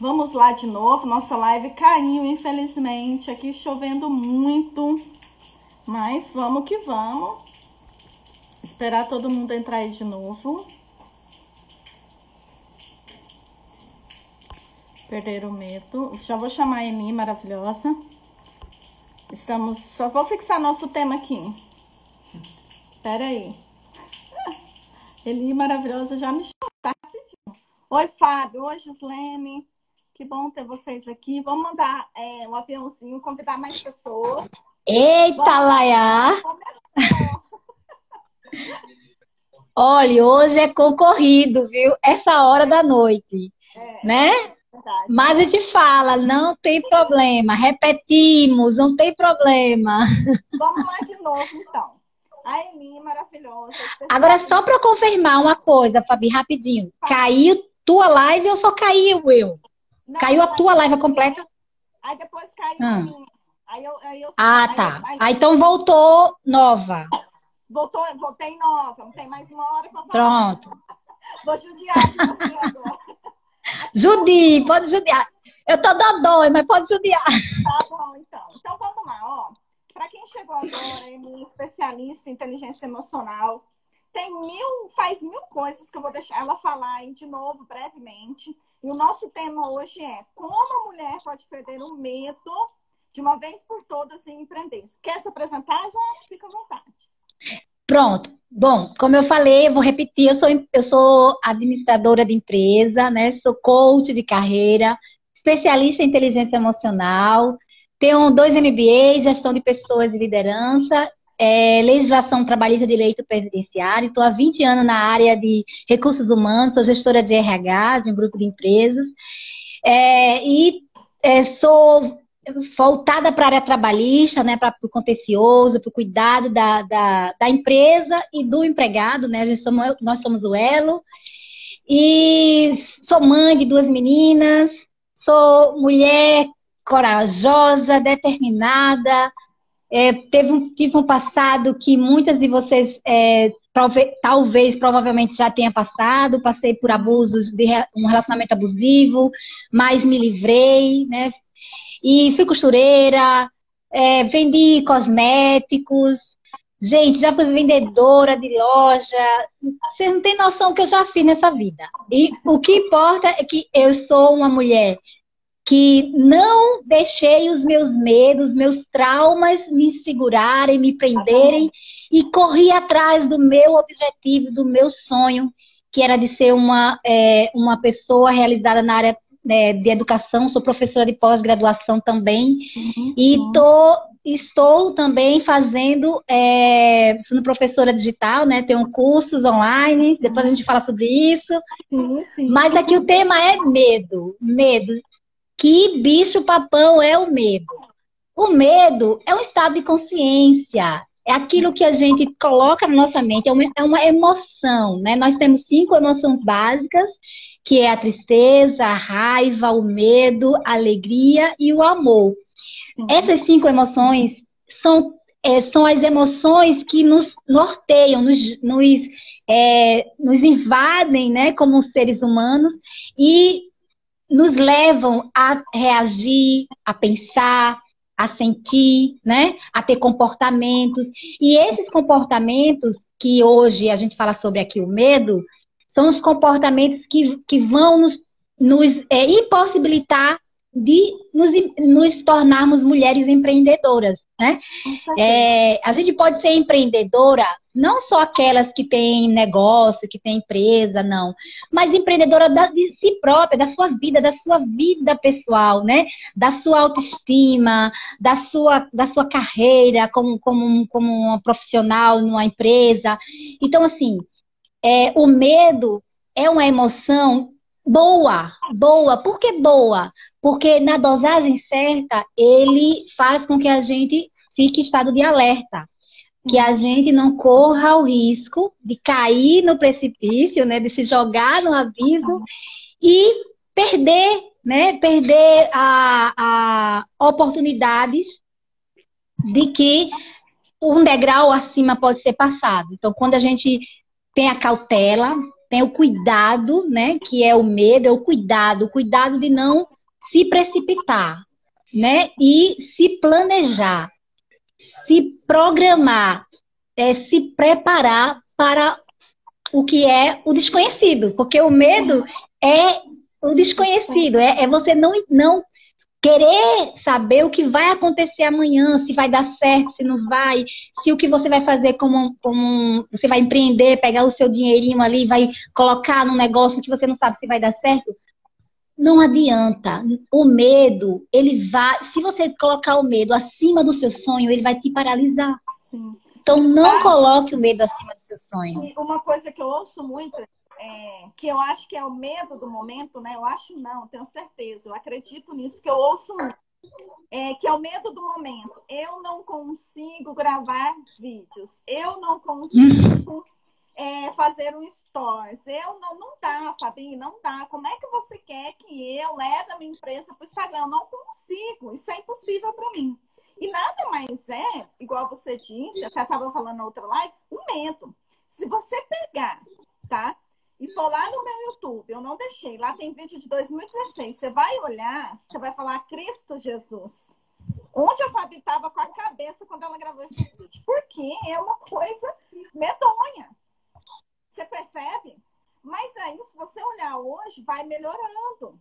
Vamos lá de novo. Nossa live caiu, infelizmente. Aqui chovendo muito. Mas vamos que vamos. Esperar todo mundo entrar aí de novo. Perder o medo. Já vou chamar a Eni, maravilhosa. Estamos. Só vou fixar nosso tema aqui. Pera aí. Eli maravilhosa já me chamou, tá rapidinho. Oi, Fábio. Oi, Gislene. Que bom ter vocês aqui. Vamos mandar é, um aviãozinho, convidar mais pessoas. Eita, Laia! Olha, hoje é concorrido, viu? Essa hora da noite, é, né? Verdade. Mas a gente fala, não tem problema. Repetimos, não tem problema. Vamos lá de novo, então. A Eni, maravilhosa. Agora, só para confirmar uma coisa, Fabi, rapidinho. Caiu tua live ou só caiu eu? Não, caiu a tua live completa? Aí depois caiu ah. a minha. Aí eu, aí eu, ah, aí tá. Aí, aí, então voltou nova. Voltou, voltei nova. Não tem mais uma hora pra falar. Pronto. Vou judiar de você agora. Judie, pode judiar. Eu tô dodói, mas pode judiar. Tá bom, então. Então vamos lá, ó. Para quem chegou agora, é especialista em inteligência emocional, tem mil, faz mil coisas que eu vou deixar ela falar aí de novo brevemente. E o nosso tema hoje é como a mulher pode perder o medo de uma vez por todas em empreender. Quer se apresentar? Já fica à vontade. Pronto. Bom, como eu falei, eu vou repetir, eu sou, eu sou administradora de empresa, né? Sou coach de carreira, especialista em inteligência emocional, tenho dois MBAs, gestão de pessoas e liderança, é, legislação trabalhista de direito previdenciário. Estou há 20 anos na área de recursos humanos, sou gestora de RH de um grupo de empresas. É, e é, sou voltada para a área trabalhista, né, para o contencioso, para o cuidado da, da, da, empresa e do empregado, né? Somos, nós somos o elo. E sou mãe de duas meninas, sou mulher corajosa, determinada. É, teve um, tive um passado que muitas de vocês é, prove, talvez, provavelmente já tenha passado. Passei por abusos de um relacionamento abusivo, mas me livrei, né? E fui costureira, é, vendi cosméticos. Gente, já fui vendedora de loja. Vocês não têm noção do que eu já fiz nessa vida. E o que importa é que eu sou uma mulher que não deixei os meus medos, meus traumas me segurarem, me prenderem e corri atrás do meu objetivo, do meu sonho, que era de ser uma, é, uma pessoa realizada na área né, de educação. Sou professora de pós-graduação também uhum, e tô, estou também fazendo, é, sendo professora digital, né? Tenho cursos online. Depois a gente fala sobre isso. Sim, sim. Mas aqui o tema é medo, medo. Que bicho papão é o medo? O medo é um estado de consciência, é aquilo que a gente coloca na nossa mente, é uma, é uma emoção, né? Nós temos cinco emoções básicas, que é a tristeza, a raiva, o medo, a alegria e o amor. Uhum. Essas cinco emoções são, é, são as emoções que nos norteiam, nos, nos, é, nos invadem, né, como seres humanos, e nos levam a reagir, a pensar, a sentir, né? A ter comportamentos. E esses comportamentos que hoje a gente fala sobre aqui o medo, são os comportamentos que, que vão nos, nos é, impossibilitar de nos, nos tornarmos mulheres empreendedoras, né? É, a gente pode ser empreendedora, não só aquelas que têm negócio, que têm empresa, não, mas empreendedora da, de si própria, da sua vida, da sua vida pessoal, né? Da sua autoestima, da sua, da sua carreira como, como, como uma profissional numa empresa. Então, assim, é, o medo é uma emoção boa, boa. Por que boa? Porque na dosagem certa, ele faz com que a gente fique em estado de alerta. Que a gente não corra o risco de cair no precipício, né? De se jogar no abismo e perder, né? Perder a, a oportunidades de que um degrau acima pode ser passado. Então, quando a gente tem a cautela, tem o cuidado, né? Que é o medo, é o cuidado, o cuidado de não se precipitar, né? E se planejar, se programar, é, se preparar para o que é o desconhecido, porque o medo é o desconhecido, é, é você não, não querer saber o que vai acontecer amanhã, se vai dar certo, se não vai, se o que você vai fazer como, como você vai empreender, pegar o seu dinheirinho ali, vai colocar num negócio que você não sabe se vai dar certo. Não adianta. O medo, ele vai. Se você colocar o medo acima do seu sonho, ele vai te paralisar. Sim. Então, não coloque o medo acima do seu sonho. Uma coisa que eu ouço muito é, que eu acho que é o medo do momento, né? Eu acho não, tenho certeza, eu acredito nisso, porque eu ouço muito. É, que é o medo do momento. Eu não consigo gravar vídeos, eu não consigo é, fazer um stories, eu não, não dá, Fabi, não dá. Como é que você quer que eu leve a minha empresa para o Instagram? Eu não consigo, isso é impossível para mim. E nada mais é, igual você disse, até estava falando na outra live, um medo. Se você pegar, tá? e for lá no meu YouTube, eu não deixei, lá tem vídeo de 2016. Você vai olhar, você vai falar Cristo Jesus. Onde a Fabi estava com a cabeça quando ela gravou esses vídeos? Porque é uma coisa medonha. Você percebe? Mas aí, se você olhar hoje, vai melhorando.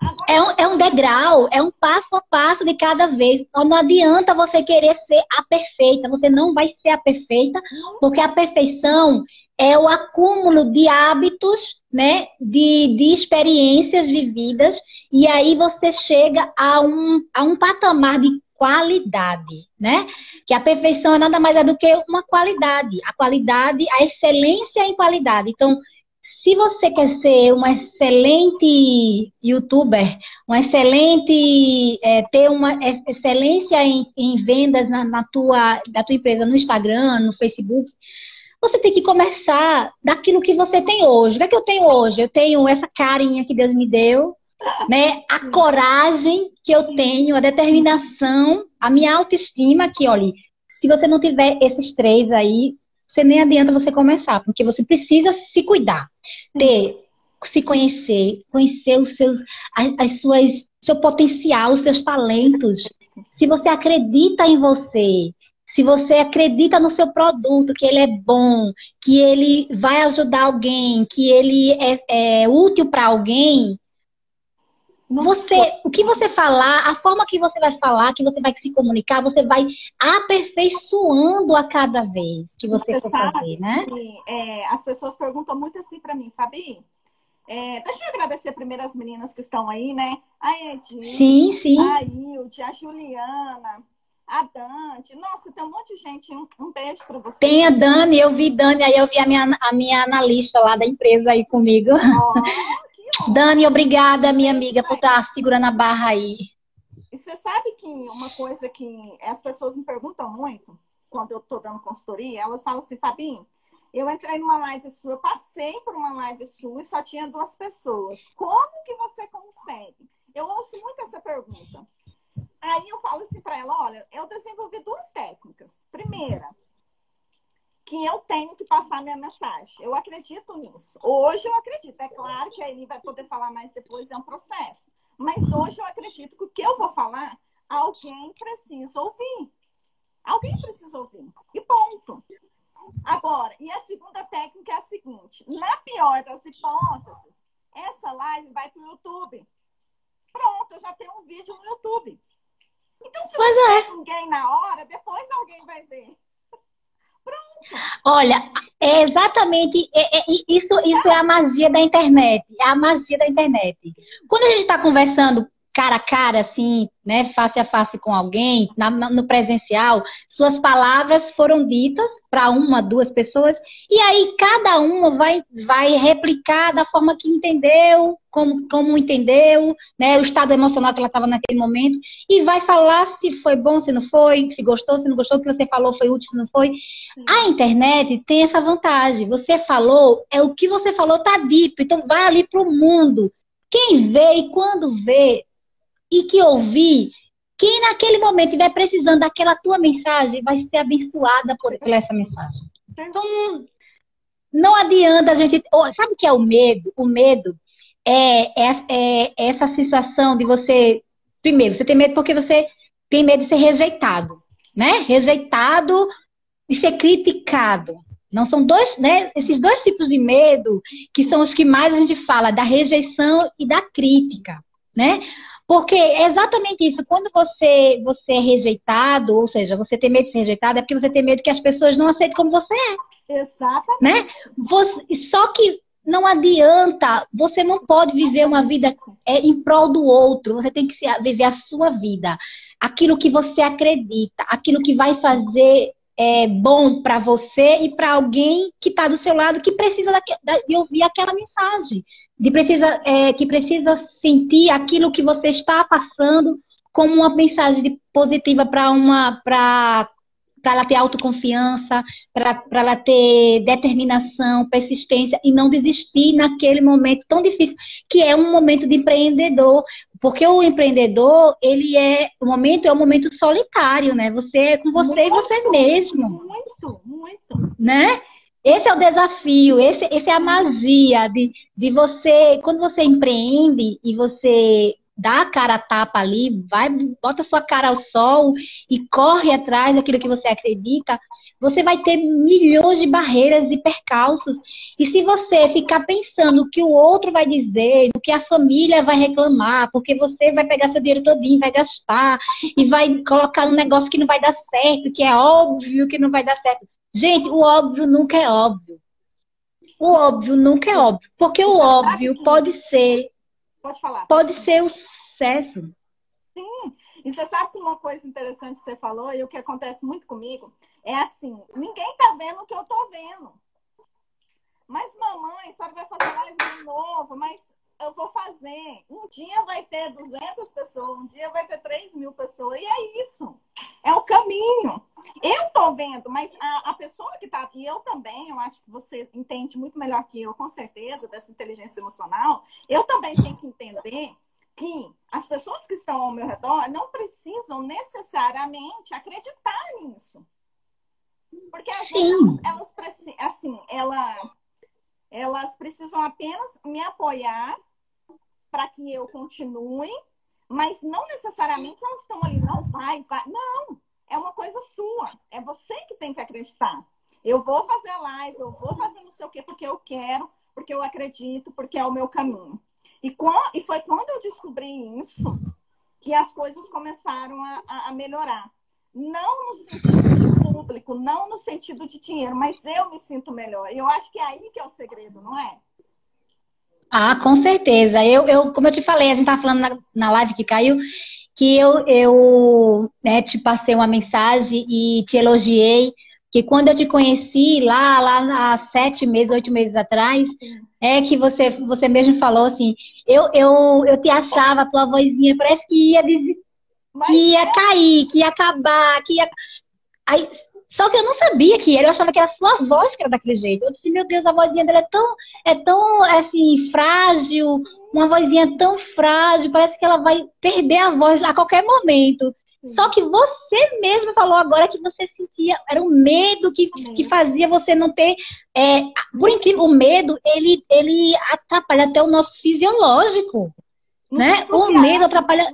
Agora, é, um, é um degrau, é um passo a passo de cada vez. Então, não adianta você querer ser a perfeita. Você não vai ser a perfeita, porque a perfeição é o acúmulo de hábitos, né, de, de experiências vividas, e aí você chega a um, a um patamar de qualidade, né? Que a perfeição é nada mais é do que uma qualidade, a qualidade, a excelência em qualidade. Então, se você quer ser uma excelente youtuber, uma excelente, é, ter uma excelência em, em vendas na, na, tua, da tua empresa no Instagram, no Facebook, você tem que começar daquilo que você tem hoje. O que é que eu tenho hoje? Eu tenho essa carinha que Deus me deu, né? A coragem que eu tenho, a determinação, a minha autoestima, que, olha, se você não tiver esses três aí, você nem adianta você começar, porque você precisa se cuidar, ter, se conhecer, conhecer os seus, as, as suas, seu potencial, os seus talentos. Se você acredita em você, se você acredita no seu produto, que ele é bom, que ele vai ajudar alguém, que ele é, é útil para alguém, você, o que você falar, a forma que você vai falar, que você vai se comunicar, você vai aperfeiçoando a cada vez que você, você for fazer, né? É, as pessoas perguntam muito assim para mim, Fabi. É, deixa eu agradecer primeiro as meninas que estão aí, né? A Edith, sim, sim. a Hilde, a Juliana, a Dante. Nossa, tem um monte de gente. Um, um beijo para você. Tem a Dani, eu vi Dani, aí eu vi a minha, a minha analista lá da empresa aí comigo. Oh, Dani, obrigada, minha amiga, por estar tá segurando a barra aí. E você sabe que uma coisa que as pessoas me perguntam muito quando eu estou dando consultoria, elas falam assim, Fabinho, eu entrei numa live sua, eu passei por uma live sua e só tinha duas pessoas. Como que você consegue? Eu ouço muito essa pergunta. Aí eu falo assim para ela: olha, eu desenvolvi duas técnicas. Primeira, que eu tenho que passar minha mensagem. Eu acredito nisso. Hoje eu acredito. É claro que ele vai poder falar mais depois, é um processo. Mas hoje eu acredito que o que eu vou falar, alguém precisa ouvir. Alguém precisa ouvir. E ponto. Agora, e a segunda técnica é a seguinte: na pior das hipóteses, essa live vai para o YouTube. Pronto, eu já tenho um vídeo no YouTube. Então, se não é. ninguém na hora, depois alguém vai ver. Olha, é exatamente é, é, isso, isso é a magia da internet. É a magia da internet. Quando a gente está conversando cara a cara, assim, né, face a face com alguém, na, no presencial, suas palavras foram ditas para uma, duas pessoas, e aí cada uma vai, vai replicar da forma que entendeu, como, como entendeu, né, o estado emocional que ela estava naquele momento, e vai falar se foi bom, se não foi, se gostou, se não gostou, o que você falou foi útil, se não foi. A internet tem essa vantagem. Você falou, é o que você falou está dito, então vai ali para o mundo. Quem vê e quando vê e que ouvir, quem naquele momento estiver precisando daquela tua mensagem vai ser abençoada por, essa mensagem. Então, não adianta a gente. Sabe o que é o medo? O medo é, é, é essa sensação de você. Primeiro, você tem medo porque você tem medo de ser rejeitado, né? Rejeitado e ser criticado. Não são dois, né? Esses dois tipos de medo que são os que mais a gente fala, da rejeição e da crítica, né? Porque é exatamente isso. Quando você, você é rejeitado, ou seja, você tem medo de ser rejeitado, é porque você tem medo que as pessoas não aceitem como você é. Exatamente. Né? Você, só que não adianta, você não pode viver uma vida é, em prol do outro, você tem que viver a sua vida, aquilo que você acredita, aquilo que vai fazer é, bom para você e para alguém que está do seu lado que precisa de ouvir aquela mensagem, de precisa, é, que precisa sentir aquilo que você está passando como uma mensagem positiva para uma para para ela ter autoconfiança, para ela ter determinação, persistência e não desistir naquele momento tão difícil, que é um momento de empreendedor. Porque o empreendedor, ele é, o momento é um momento solitário, né? Você é com você muito, e você mesmo. Muito, muito. Né? Esse é o desafio, esse, esse é a magia de, de você, quando você empreende e você dá a cara a tapa ali, vai, bota sua cara ao sol e corre atrás daquilo que você acredita, você vai ter milhões de barreiras e percalços. E se você ficar pensando o que o outro vai dizer, o que a família vai reclamar, porque você vai pegar seu dinheiro todinho, vai gastar e vai colocar um negócio que não vai dar certo, que é óbvio que não vai dar certo. Gente, o óbvio nunca é óbvio. O óbvio nunca é óbvio, porque o óbvio pode ser Pode falar. Pode, ser o sucesso. Sim. E você sabe que uma coisa interessante que você falou, e o que acontece muito comigo, é assim: ninguém tá vendo o que eu tô vendo. Mas, mamãe, a senhora vai fazer live de novo, mas eu vou fazer. Um dia vai ter 200 pessoas, um dia vai ter 3 mil pessoas, e é isso. É o caminho. Eu tô vendo, mas a, a pessoa que tá, e eu também, eu acho que você entende muito melhor que eu, com certeza, dessa inteligência emocional, eu também tenho que entender que as pessoas que estão ao meu redor não precisam necessariamente acreditar nisso. Porque às vezes elas, elas assim, ela, elas precisam apenas me apoiar para que eu continue, mas não necessariamente elas estão ali, não vai, vai. Não, é uma coisa sua. É você que tem que acreditar. Eu vou fazer a live, eu vou fazer não sei o quê, porque eu quero, porque eu acredito, porque é o meu caminho. E, e foi quando eu descobri isso que as coisas começaram a, a, a melhorar. Não no sentido de público, não no sentido de dinheiro, mas eu me sinto melhor. E eu acho que é aí que é o segredo, não é? Ah, com certeza. Eu, eu como eu te falei, a gente estava falando na, na live que caiu, que eu, eu né, te passei uma mensagem e te elogiei, que quando eu te conheci lá, lá há sete meses, oito meses atrás, é que você, você mesmo falou assim, eu, eu, eu te achava, a tua vozinha parece que ia, dizer, que ia é. cair, que ia acabar, que ia... Aí, só que eu não sabia que era, eu achava que era a sua voz que era daquele jeito. Eu disse, meu Deus, a vozinha dela é tão, é tão assim, frágil, uma vozinha tão frágil, parece que ela vai perder a voz a qualquer momento. Só que você mesmo falou agora que você sentia, era o medo que, que fazia você não ter. É, por incrível, o medo, ele, ele atrapalha até o nosso fisiológico. Não né? O medo atrapalha.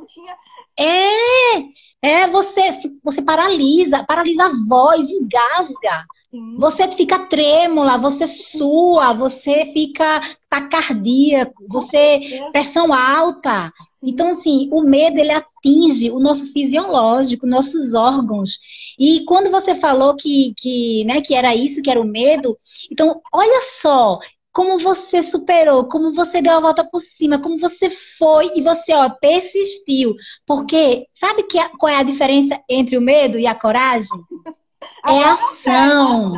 É, é você, você paralisa, paralisa a voz, engasga. Sim. Você fica trêmula, você sua, você fica tacardia, você pressão alta. Sim. Então assim, o medo ele atinge o nosso fisiológico, nossos órgãos. E quando você falou que que, né, que era isso, que era o medo, então olha só, como você superou, como você deu a volta por cima, como você foi e você, ó, persistiu. Porque sabe que, qual é a diferença entre o medo e a coragem? É ação.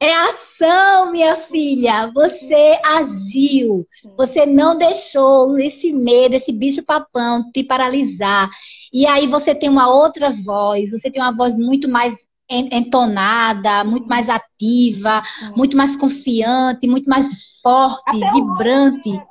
É ação, minha filha. Você agiu. Você não deixou esse medo, esse bicho papão te paralisar. E aí você tem uma outra voz, você tem uma voz muito mais entonada, muito mais ativa, muito mais confiante, muito mais forte, Até vibrante.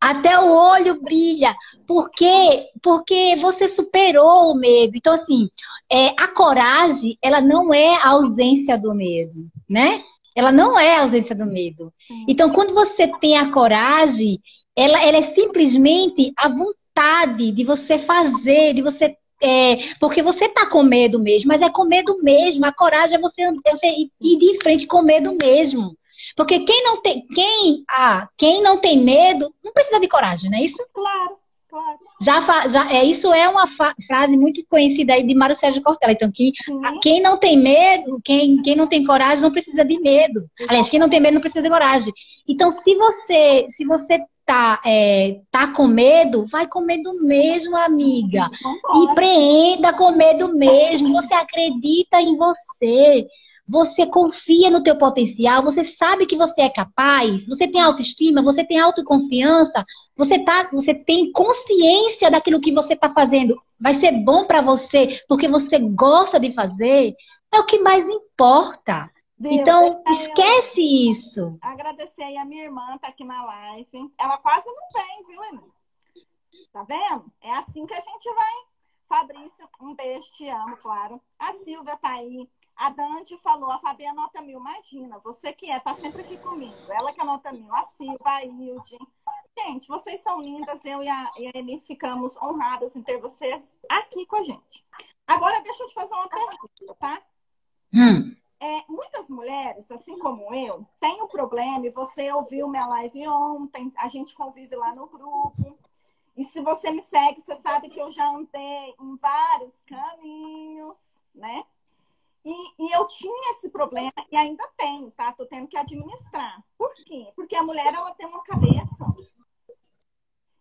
Até o olho brilha. Por quê? Porque você superou o medo. Então, assim, é, a coragem, ela não é a ausência do medo, né? Ela não é a ausência do medo. Então, quando você tem a coragem, ela, ela é simplesmente a vontade de você fazer, de você é, porque você tá com medo mesmo, mas é com medo mesmo. A coragem é você, é você ir de frente com medo mesmo. Porque quem não tem, quem, ah, quem não tem medo, não precisa de coragem, não é isso? Claro, claro. Já, já é, isso é uma frase muito conhecida aí de Mário Sérgio Cortella. Então, que, quem não tem medo, quem, quem não tem coragem, não precisa de medo. Exato. Aliás, quem não tem medo não precisa de coragem. Então, se você, se você tá, é, tá com medo, vai com medo mesmo, amiga. Empreenda com medo mesmo. Você acredita em você. Você confia no teu potencial, você sabe que você é capaz, você tem autoestima, você tem autoconfiança, você tá, você tem consciência daquilo que você está fazendo. Vai ser bom para você porque você gosta de fazer. É o que mais importa. Deus, então, esquece eu... isso. Agradecer aí a minha irmã, tá aqui na live. Ela quase não vem, viu, Emi? Tá vendo? É assim que a gente vai. Fabrício, um beijo, te amo, claro. A Silvia tá aí. A Dante falou, a Fabiana nota mil. Imagina, você que é, tá sempre aqui comigo. Ela que anota mil. A Silvia, a Hilde. Gente, vocês são lindas. Eu e a, e a ficamos honradas em ter vocês aqui com a gente. Agora, deixa eu te fazer uma pergunta, tá? Hum. É, muitas mulheres, assim como eu, têm um problema, e você ouviu minha live ontem, a gente convive lá no grupo. E se você me segue, você sabe que eu já andei em vários caminhos, né? E, e, eu tinha esse problema e ainda tenho, tá? Tô tendo que administrar. Por quê? Porque a mulher, ela tem uma cabeça.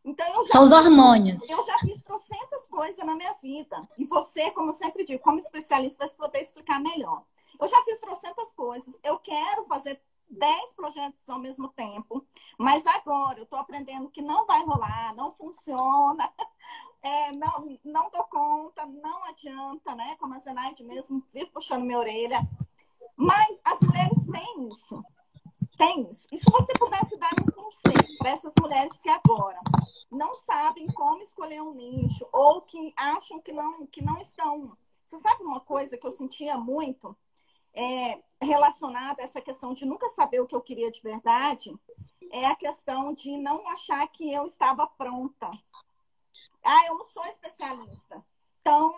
Então, eu já, São os hormônios. Eu já fiz trocentas coisas na minha vida. E você, como eu sempre digo, como especialista, vai poder explicar melhor. Eu já fiz trocentas coisas. Eu quero fazer 10 projetos ao mesmo tempo, mas agora eu estou aprendendo que não vai rolar, não funciona, é, não, não dou conta, não adianta, né? Como a Zenaide mesmo vive puxando minha orelha. Mas as mulheres têm isso. Tem isso. E se você pudesse dar um conselho para essas mulheres que agora não sabem como escolher um nicho ou que acham que não, que não estão. Você sabe uma coisa que eu sentia muito? É, relacionada a essa questão de nunca saber o que eu queria de verdade, é a questão de não achar que eu estava pronta. Ah, eu não sou especialista. Então.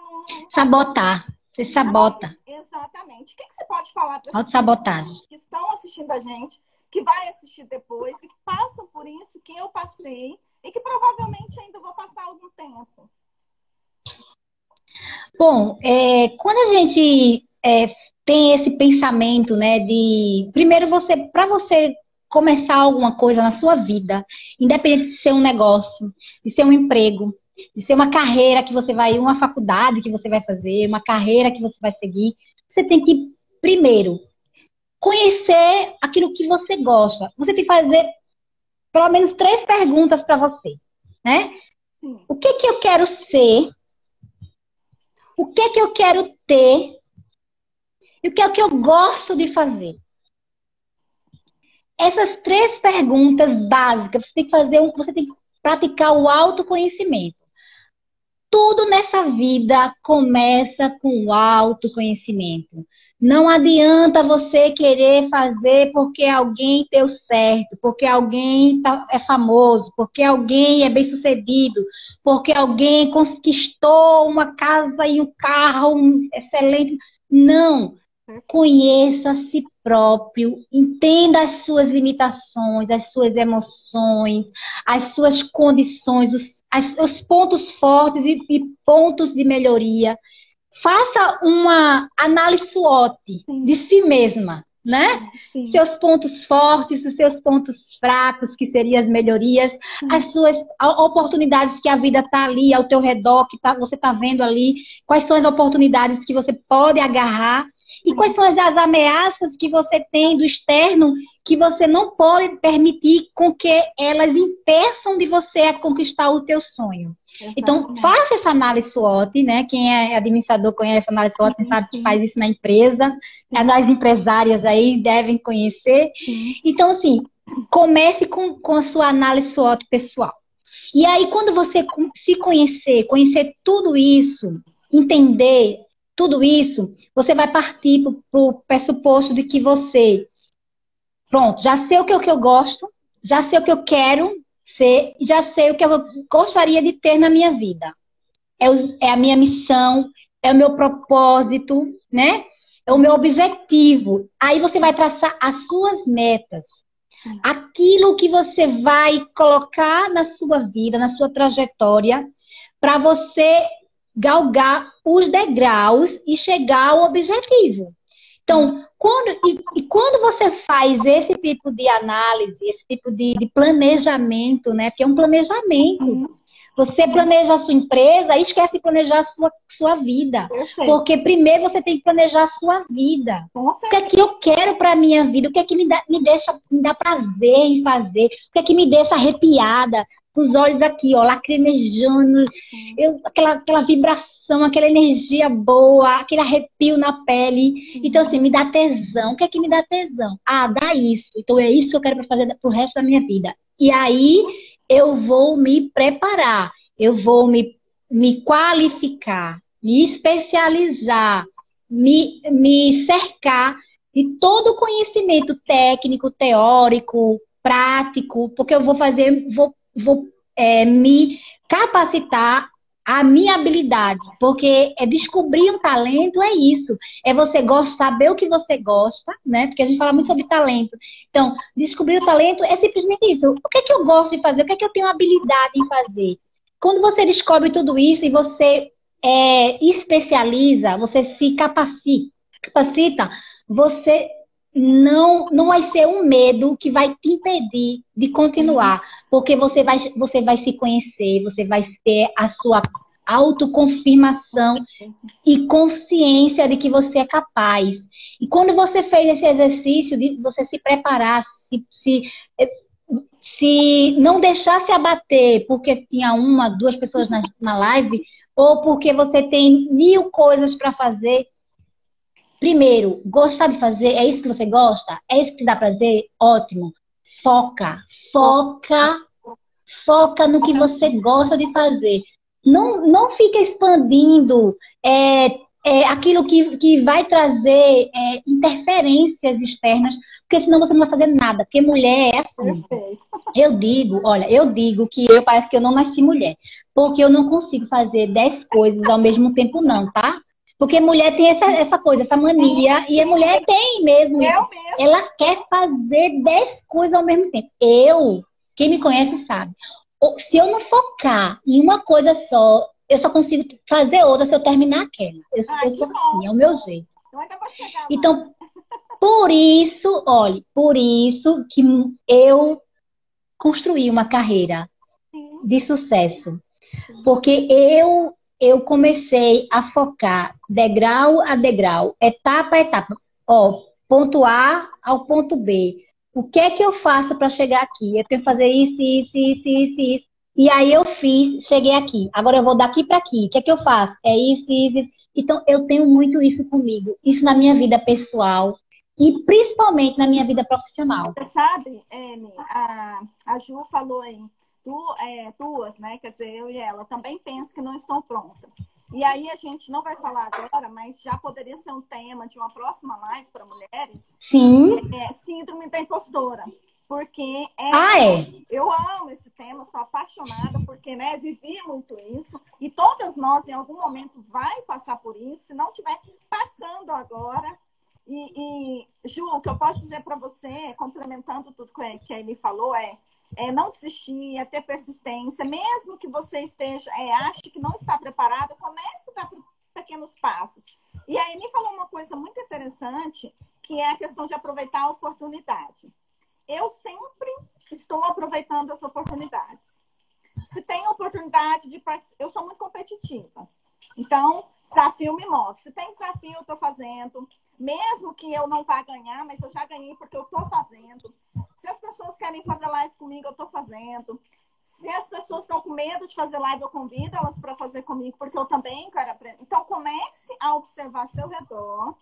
Sabotar. Você sabota. exatamente. O que, que você pode falar para as sabotagem que estão assistindo a gente, que vai assistir depois e que passam por isso que eu passei e que provavelmente ainda vou passar algum tempo? Bom, é, quando a gente é, tem esse pensamento, né, de primeiro você, para você começar alguma coisa na sua vida, independente de ser um negócio, de ser um emprego, de ser uma carreira que você vai, uma faculdade que você vai fazer, uma carreira que você vai seguir, você tem que primeiro conhecer aquilo que você gosta. Você tem que fazer pelo menos três perguntas para você, né? O que que eu quero ser? O que que eu quero ter? E o que é o que eu gosto de fazer? Essas três perguntas básicas, você tem que fazer, um, você tem que praticar o autoconhecimento. Tudo nessa vida começa com o autoconhecimento. Não adianta você querer fazer porque alguém deu certo, porque alguém tá, é famoso, porque alguém é bem sucedido, porque alguém conquistou uma casa e um carro um excelente. Não. Conheça a si próprio, entenda as suas limitações, as suas emoções, as suas condições, os, as, os pontos fortes e, e, pontos de melhoria. Faça uma análise SWOT de si mesma, né? Sim. Seus pontos fortes, os seus pontos fracos, que seriam as melhorias, Sim. as suas oportunidades que a vida está ali ao teu redor, que tá, você está vendo ali, quais são as oportunidades que você pode agarrar e quais são as, as ameaças que você tem do externo que você não pode permitir com que elas impeçam de você a conquistar o teu sonho? Então, Exatamente. Então, faça essa análise SWOT, né? Quem é administrador conhece a análise SWOT, sim, sabe que faz isso na empresa. As empresárias aí devem conhecer. Sim. Então, assim, comece com, com a sua análise SWOT pessoal. E aí, quando você se conhecer, conhecer tudo isso, entender tudo isso, você vai partir para o pressuposto de que você, pronto, já sei o que, o que eu gosto, já sei o que eu quero ser, já sei o que eu gostaria de ter na minha vida. É, o, é a minha missão, é o meu propósito, né? É o meu objetivo. Aí você vai traçar as suas metas. Aquilo que você vai colocar na sua vida, na sua trajetória, para você galgar os degraus e chegar ao objetivo. Então, quando, e, e, quando você faz esse tipo de análise, esse tipo de, de planejamento, né? Porque é um planejamento. Uhum. Você planeja a sua empresa e esquece de planejar a sua, sua vida. Porque primeiro você tem que planejar a sua vida. O que é que eu quero para a minha vida? O que é que me dá, me deixa, me dá prazer em fazer? O que é que me deixa arrepiada? Os olhos aqui, ó, lacrimejando, eu, aquela, aquela vibração, aquela energia boa, aquele arrepio na pele. Então, assim, me dá tesão. O que é que me dá tesão? Ah, dá isso. Então, é isso que eu quero fazer pro resto da minha vida. E aí, eu vou me preparar, eu vou me, me qualificar, me especializar, me, me cercar de todo o conhecimento técnico, teórico, prático, porque eu vou fazer, vou vou é, me capacitar a minha habilidade, porque é descobrir um talento é isso, é você gosta, saber o que você gosta, né? Porque a gente fala muito sobre talento. Então, descobrir o talento é simplesmente isso. O que é que eu gosto de fazer? O que é que eu tenho habilidade em fazer? Quando você descobre tudo isso e você é, especializa, você se capacita, capacita, você não, não vai ser um medo que vai te impedir de continuar, porque você vai, você vai se conhecer, você vai ter a sua autoconfirmação e consciência de que você é capaz. E quando você fez esse exercício de você se preparar, se, se, se não deixar se abater porque tinha uma, duas pessoas na, na live, ou porque você tem mil coisas para fazer, Primeiro, gostar de fazer, é isso que você gosta? É isso que te dá prazer? Ótimo. Foca, foca, foca no que você gosta de fazer. Não, não fica expandindo é, é, aquilo que, que vai trazer é, interferências externas, porque senão você não vai fazer nada. Porque mulher é assim. Eu digo, olha, eu digo que eu parece que eu não nasci mulher. Porque eu não consigo fazer dez coisas ao mesmo tempo, não, tá? Porque mulher tem essa, essa coisa, essa mania, e a mulher tem mesmo. Eu Ela quer fazer dez coisas ao mesmo tempo. Eu, quem me conhece sabe. Se eu não focar em uma coisa só, eu só consigo fazer outra se eu terminar aquela. Eu, Ai, eu sou assim, é o meu jeito. Então, por isso, olhe, por isso que eu construí uma carreira de sucesso. Porque eu eu comecei a focar degrau a degrau, etapa a etapa. Ó, ponto A ao ponto B. O que é que eu faço para chegar aqui? Eu tenho que fazer isso, isso, isso, isso, isso. E aí eu fiz, cheguei aqui. Agora eu vou daqui para aqui. O que é que eu faço? É isso, isso, isso. Então eu tenho muito isso comigo. Isso na minha vida pessoal e principalmente na minha vida profissional. Você sabe, Amy, a, a Ju falou aí é, duas, né? Quer dizer, eu e ela também penso que não estão prontas. E aí a gente não vai falar agora, mas já poderia ser um tema de uma próxima live para mulheres. Sim. É, síndrome da impostora. Porque é, ah, é. eu amo esse tema, sou apaixonada, porque né, vivi muito isso. E todas nós, em algum momento, vai passar por isso. Se não estiver passando agora. E, e, Ju, o que eu posso dizer para você, complementando tudo que ele falou, é é, não desistir, é ter persistência, mesmo que você esteja, é, ache que não está preparado, comece a dar pequenos passos. E aí me falou uma coisa muito interessante, que é a questão de aproveitar a oportunidade. Eu sempre estou aproveitando as oportunidades. Se tem oportunidade de participar, eu sou muito competitiva. Então, desafio me move. Se tem desafio, eu estou fazendo. Mesmo que eu não vá ganhar, mas eu já ganhei porque eu estou fazendo. Se as pessoas querem fazer live comigo, eu estou fazendo. Se as pessoas estão com medo de fazer live, eu convido elas para fazer comigo, porque eu também quero aprender. Então, comece a observar seu redor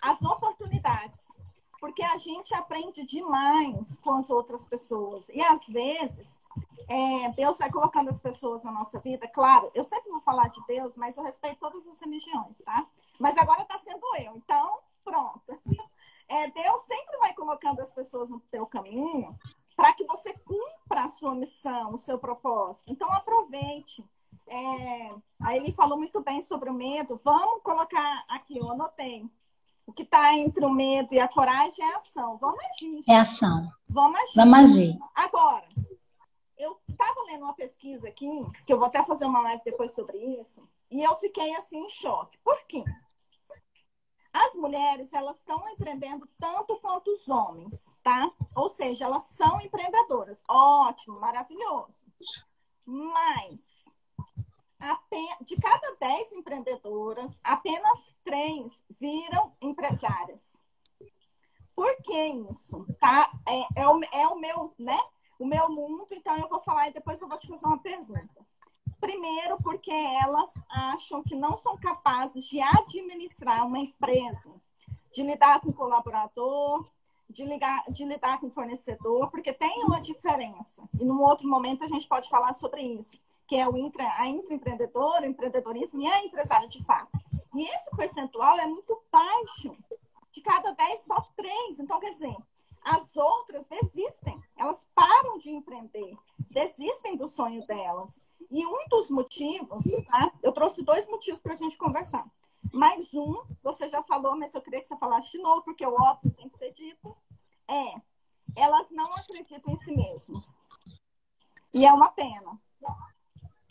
as oportunidades. porque a gente aprende demais com as outras pessoas. E às vezes, é, Deus vai colocando as pessoas na nossa vida. Claro, eu sempre vou falar de Deus, mas eu respeito todas as religiões, tá? Mas agora está sendo eu. Então, pronto. É, Deus sempre vai colocando as pessoas no teu caminho para que você cumpra a sua missão, o seu propósito. Então, aproveite. É, aí ele falou muito bem sobre o medo. Vamos colocar aqui, eu anotei. O que está entre o medo e a coragem é a ação. Vamos agir. É ação. Vamos agir. Vamos agir. Agora, eu estava lendo uma pesquisa aqui, que eu vou até fazer uma live depois sobre isso, e eu fiquei assim em choque. Por quê? As mulheres, elas estão empreendendo tanto quanto os homens, tá? Ou seja, elas são empreendedoras. Ótimo, maravilhoso. Mas de cada 10 empreendedoras, apenas três viram empresárias. Por que isso? Tá? É, é, o, é o meu, né? O meu mundo, então eu vou falar e depois eu vou te fazer uma pergunta. Primeiro, porque elas acham que não são capazes de administrar uma empresa, de lidar com colaborador, de, ligar, de lidar com fornecedor, porque tem uma diferença. E num outro momento a gente pode falar sobre isso que é o intra, a intraempreendedor, o empreendedorismo e a empresária de fato. E esse percentual é muito baixo. De cada 10, só 3. Então, quer dizer, as outras desistem. Elas param de empreender, desistem do sonho delas. E um dos motivos, tá? Eu trouxe dois motivos para a gente conversar. Mais um, você já falou, mas eu queria que você falasse de novo, porque o óbvio tem que ser dito, é elas não acreditam em si mesmas. E é uma pena.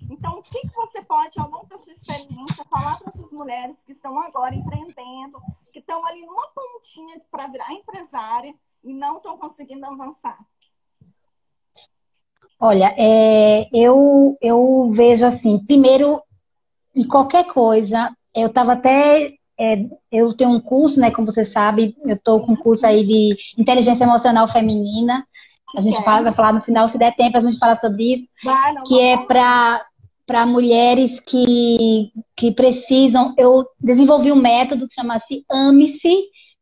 Então, o que, que você pode, ao longo da sua experiência, falar para essas mulheres que estão agora empreendendo, que estão ali numa pontinha para virar empresária e não estão conseguindo avançar? Olha, é, eu, eu vejo assim, primeiro, em qualquer coisa, eu estava até. É, eu tenho um curso, né? Como você sabe, eu estou com um curso aí de inteligência emocional feminina. A gente fala, vai falar no final, se der tempo, a gente fala sobre isso. Vai, não, que é para para mulheres que, que precisam. Eu desenvolvi um método que chama-se AME-se,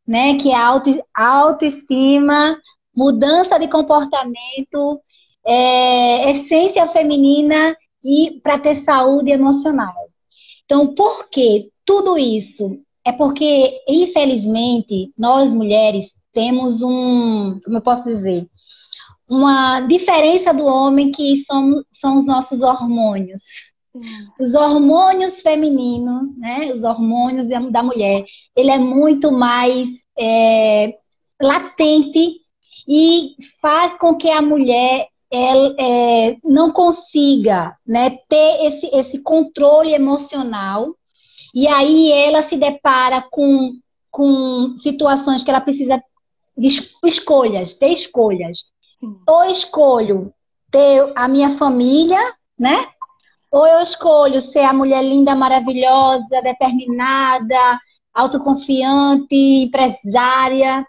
né, que é auto, autoestima, mudança de comportamento, é, essência feminina e para ter saúde emocional. Então, por que tudo isso? É porque, infelizmente, nós mulheres temos um, como eu posso dizer, uma diferença do homem que são, são os nossos hormônios. Os hormônios femininos, né? Os hormônios da mulher, ele é muito mais é, latente e faz com que a mulher ela, é, não consiga né, ter esse, esse controle emocional e aí ela se depara com, com situações que ela precisa de escolhas, ter escolhas. Sim. Ou escolho ter a minha família, né? Ou eu escolho ser a mulher linda, maravilhosa, determinada, autoconfiante, empresária.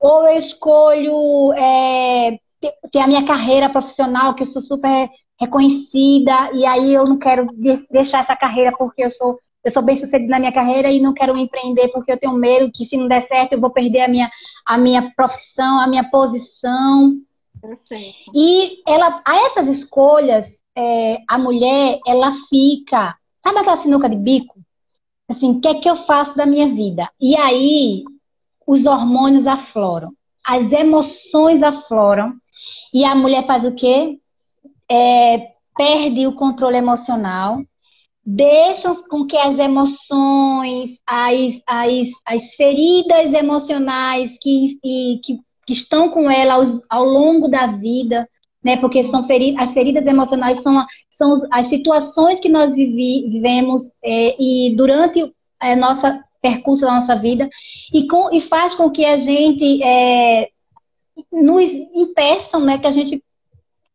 Ou eu escolho é, ter, a minha carreira profissional, que eu sou super reconhecida, e aí eu não quero deixar essa carreira porque eu sou eu sou bem sucedida na minha carreira e não quero empreender porque eu tenho medo que se não der certo eu vou perder a minha, a minha profissão, a minha posição. Perfeito. E ela, a essas escolhas, é, a mulher, ela fica, sabe aquela sinuca de bico? Assim, o que é que eu faço da minha vida? E aí, os hormônios afloram, as emoções afloram, e a mulher faz o quê? É, perde o controle emocional, deixam com que as emoções, as, as, as feridas emocionais que, que que estão com ela ao, ao longo da vida, né? Porque são feridas, as feridas emocionais são, são as situações que nós vivi, vivemos é, e durante a nossa percurso da nossa vida e, com, e faz com que a gente é, nos impeçam, né? Que a gente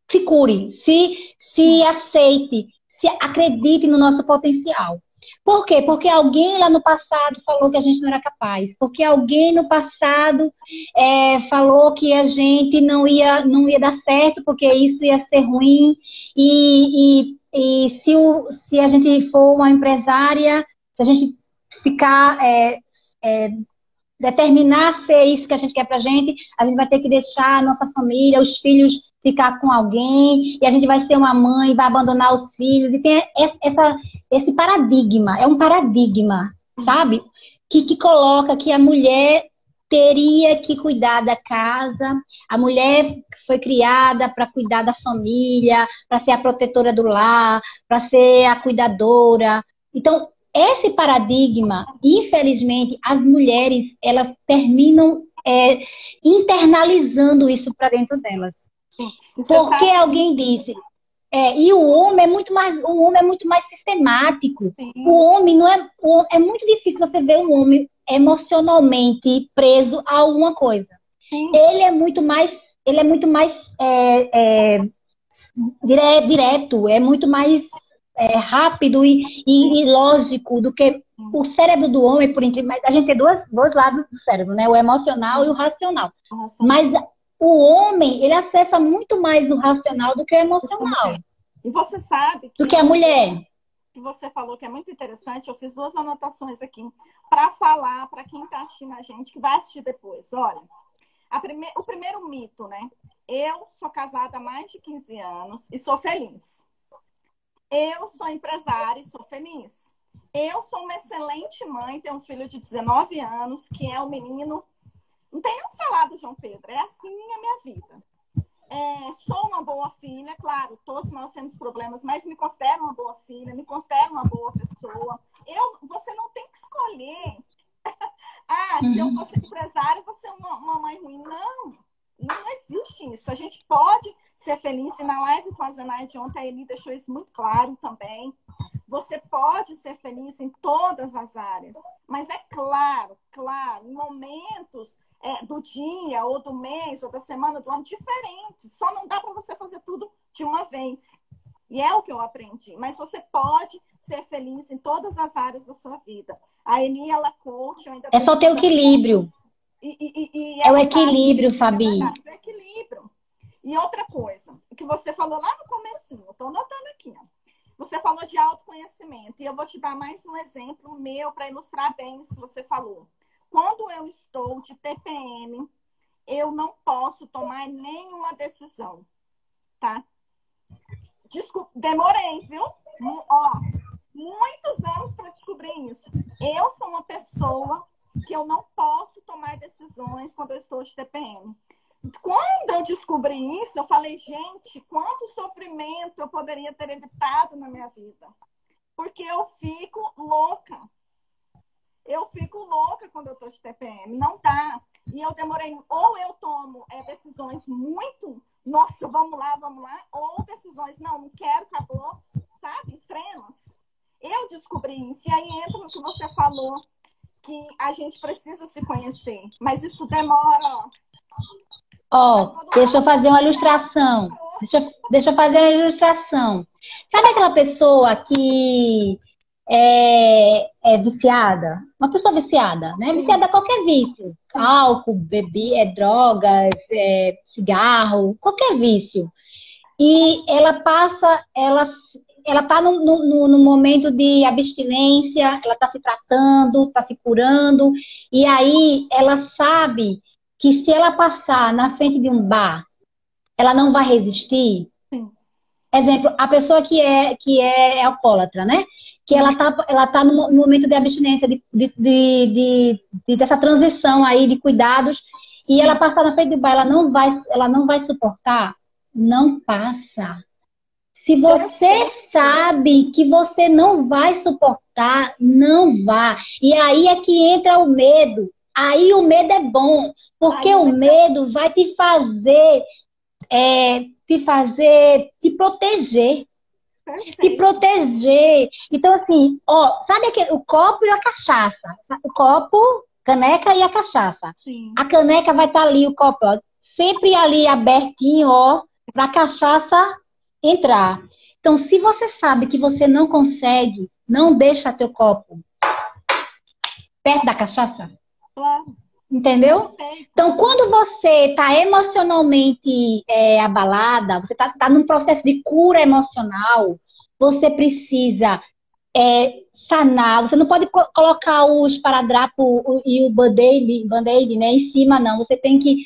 se cure, se, se aceite, se acredite no nosso potencial. Por quê? Porque alguém lá no passado falou que a gente não era capaz. Porque alguém no passado é, falou que a gente não ia, não ia dar certo, porque isso ia ser ruim. E, e, e se, o, se a gente for uma empresária, se a gente ficar é, é, determinar ser isso que a gente quer pra gente, a gente vai ter que deixar a nossa família, os filhos ficar com alguém, e a gente vai ser uma mãe, vai abandonar os filhos, e tem essa, esse paradigma, é um paradigma, sabe? Que, que coloca que a mulher teria que cuidar da casa, a mulher foi criada para cuidar da família, para ser a protetora do lar, para ser a cuidadora. Então, esse paradigma, infelizmente, as mulheres elas terminam é, internalizando isso para dentro delas. Porque sabe? alguém disse, é, e o homem é muito mais, o homem é muito mais sistemático. Sim. O homem não é, é muito difícil você ver um homem emocionalmente preso a alguma coisa. Sim. Ele é muito mais, ele é muito mais é, é, direto, é muito mais é, rápido e, e, e, lógico do que o cérebro do homem, por incrível, a gente tem dois, dois lados do cérebro, né? O emocional e o racional. Mas o homem, ele acessa muito mais o racional do que o emocional. E você sabe que do que a mulher. Que você falou que é muito interessante, eu fiz duas anotações aqui para falar para quem está assistindo a gente, que vai assistir depois. Olha, prime... o primeiro mito, né? Eu sou casada há mais de 15 anos e sou feliz. Eu sou empresária e sou feliz. Eu sou uma excelente mãe, tenho um filho de 19 anos, que é um menino. Não tem nem o que falar do João Pedro, é assim a minha vida. É, sou uma boa filha, claro, todos nós temos problemas, mas me considero uma boa filha, me considero uma boa pessoa. Eu, você não tem que escolher. ah, se eu uhum. fosse empresária, você é uma, uma mãe ruim. Não, não existe isso. A gente pode ser feliz. E na live com a Zenaide ontem, a Eli deixou isso muito claro também. Você pode ser feliz em todas as áreas. Mas é claro, claro, em momentos é, do dia, ou do mês, ou da semana, do ano, diferentes. Só não dá para você fazer tudo de uma vez. E é o que eu aprendi. Mas você pode ser feliz em todas as áreas da sua vida. A Eli, ela coach, eu ainda É só ter o equilíbrio. E, e, e é o equilíbrio, sabe, Fabi. É, é o equilíbrio. E outra coisa, que você falou lá no comecinho, estou anotando aqui, ó. Você falou de autoconhecimento. E eu vou te dar mais um exemplo meu para ilustrar bem isso que você falou. Quando eu estou de TPM, eu não posso tomar nenhuma decisão, tá? Desculpa, demorei, viu? Ó, muitos anos para descobrir isso. Eu sou uma pessoa que eu não posso tomar decisões quando eu estou de TPM. Quando eu descobri isso, eu falei, gente, quanto sofrimento eu poderia ter evitado na minha vida. Porque eu fico louca. Eu fico louca quando eu estou de TPM. Não dá. E eu demorei, ou eu tomo é, decisões muito, nossa, vamos lá, vamos lá, ou decisões, não, não quero, acabou, sabe? Extremas. Eu descobri isso. E aí entra no que você falou que a gente precisa se conhecer, mas isso demora. Ó, oh, deixa eu fazer uma ilustração. Deixa, deixa eu fazer uma ilustração. Sabe aquela pessoa que é, é viciada? Uma pessoa viciada, né? Viciada a qualquer vício. Álcool, bebida, é, drogas, é, cigarro, qualquer vício. E ela passa, ela ela está no, momento de abstinência, ela está se tratando, está se curando, e aí ela sabe que se ela passar na frente de um bar, ela não vai resistir. Sim. Exemplo, a pessoa que é que é alcoólatra, né? Que ela está ela tá no momento de abstinência, de, de, de, de dessa transição aí de cuidados, Sim. e ela passar na frente do bar, ela não vai, ela não vai suportar. Não passa se você sabe que você não vai suportar, não vá. E aí é que entra o medo. Aí o medo é bom, porque Ai, o medo vai te fazer, é, te fazer, te proteger. Perfeito. Te proteger. Então, assim, ó, sabe aquele, o copo e a cachaça? O copo, caneca e a cachaça. Sim. A caneca vai estar tá ali, o copo, ó, sempre ali abertinho, ó, para a cachaça entrar. Então, se você sabe que você não consegue, não deixa teu copo perto da cachaça. Claro. Entendeu? Então, quando você está emocionalmente é, abalada, você está tá num processo de cura emocional, você precisa é, sanar, você não pode colocar o esparadrapo e o band-aid, band né, em cima, não. Você tem que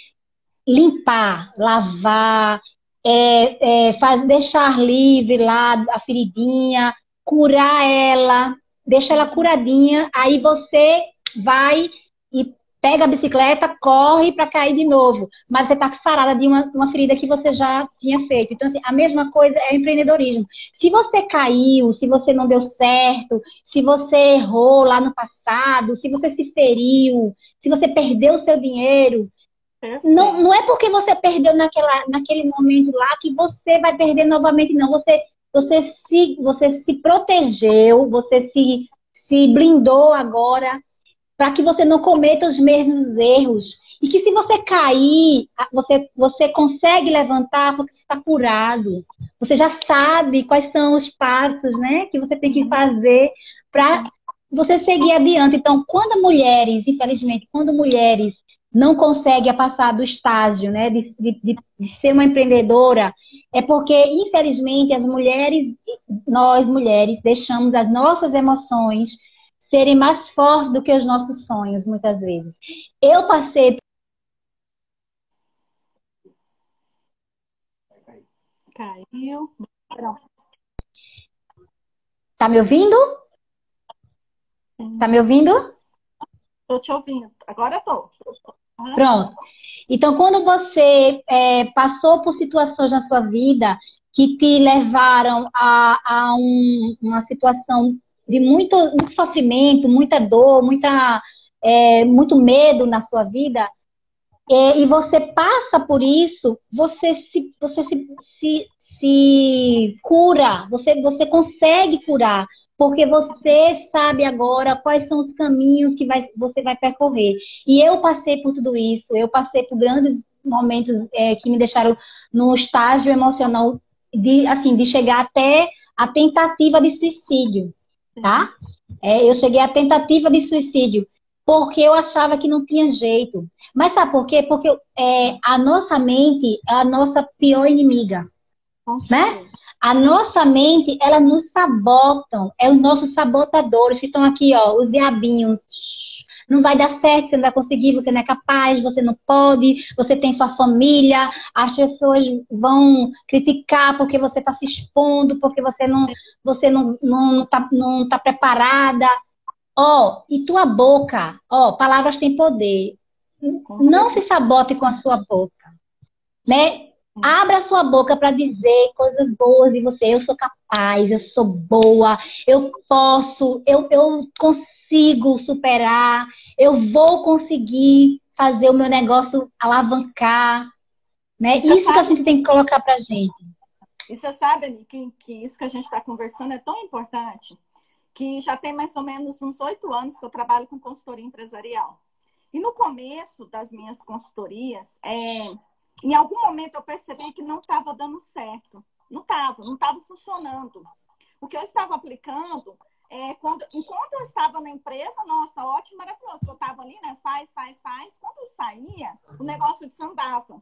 limpar, lavar, é, é, faz, deixar livre lá a feridinha, curar ela, deixa ela curadinha, aí você vai e pega a bicicleta, corre para cair de novo, mas você está sarada de uma, uma, ferida que você já tinha feito. Então, assim, a mesma coisa é o empreendedorismo. Se você caiu, se você não deu certo, se você errou lá no passado, se você se feriu, se você perdeu o seu dinheiro, não, não é porque você perdeu naquela, naquele momento lá que você vai perder novamente, não. Você, você, se, você se protegeu, você se, se blindou agora para que você não cometa os mesmos erros. E que se você cair, você, você consegue levantar porque você está curado. Você já sabe quais são os passos né, que você tem que fazer para você seguir adiante. Então, quando mulheres, infelizmente, quando mulheres não conseguem passar do estágio né, de, de, de ser uma empreendedora, é porque, infelizmente, as mulheres, nós mulheres, deixamos as nossas emoções serem mais fortes do que os nossos sonhos, muitas vezes. Eu passei. Caiu. Tá me ouvindo? Tá me ouvindo? Tô te ouvindo. Agora tô. Pronto. Então, quando você é, passou por situações na sua vida que te levaram a, a um, uma situação de muito, muito sofrimento, muita dor, muita, é, muito medo na sua vida, é, e você passa por isso, você se, você se, se, se cura, você, você consegue curar, porque você sabe agora quais são os caminhos que vai, você vai percorrer. E eu passei por tudo isso, eu passei por grandes momentos é, que me deixaram num estágio emocional de, assim, de chegar até a tentativa de suicídio tá? É, eu cheguei à tentativa de suicídio porque eu achava que não tinha jeito. Mas sabe por quê? Porque é, a nossa mente é a nossa pior inimiga, né? A nossa mente, ela nos sabotam, é os nossos sabotadores que estão aqui, ó, os diabinhos não vai dar certo, você não vai conseguir, você não é capaz, você não pode, você tem sua família, as pessoas vão criticar porque você está se expondo, porque você não você não, não, tá, não tá preparada. Ó, oh, e tua boca, ó, oh, palavras têm poder. Não se sabote com a sua boca, né? Abra sua boca para dizer coisas boas de você. Eu sou capaz, eu sou boa, eu posso, eu, eu consigo superar, eu vou conseguir fazer o meu negócio alavancar. Né? Isso sabe, que a gente tem que colocar para gente. E você sabe, que, que isso que a gente está conversando é tão importante que já tem mais ou menos uns oito anos que eu trabalho com consultoria empresarial. E no começo das minhas consultorias, é, em algum momento eu percebi que não estava dando certo. Não estava, não estava funcionando. O que eu estava aplicando é quando, enquanto eu estava na empresa, nossa, ótimo, maravilhoso. Eu estava ali, né? Faz, faz, faz. Quando eu saía, o negócio desandava.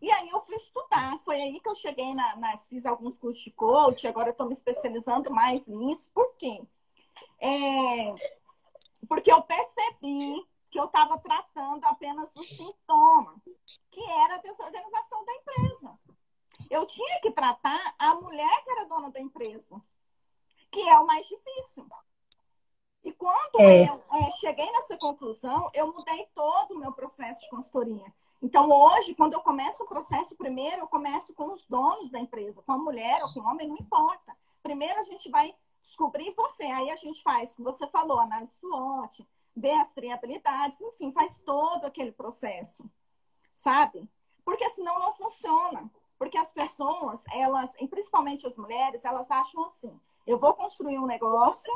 E aí eu fui estudar. Foi aí que eu cheguei na, na fiz alguns cursos de coach, agora eu estou me especializando mais nisso. Por quê? É, porque eu percebi que eu estava tratando apenas o sintoma, que era a desorganização da empresa. Eu tinha que tratar a mulher que era dona da empresa, que é o mais difícil. E quando é. eu é, cheguei nessa conclusão, eu mudei todo o meu processo de consultoria. Então, hoje, quando eu começo o processo, primeiro eu começo com os donos da empresa, com a mulher ou com o homem, não importa. Primeiro a gente vai descobrir você, aí a gente faz, como você falou, análise SWOT, ver as triabilidades, enfim, faz todo aquele processo, sabe? Porque senão não funciona. Porque as pessoas, elas, e principalmente as mulheres, elas acham assim: eu vou construir um negócio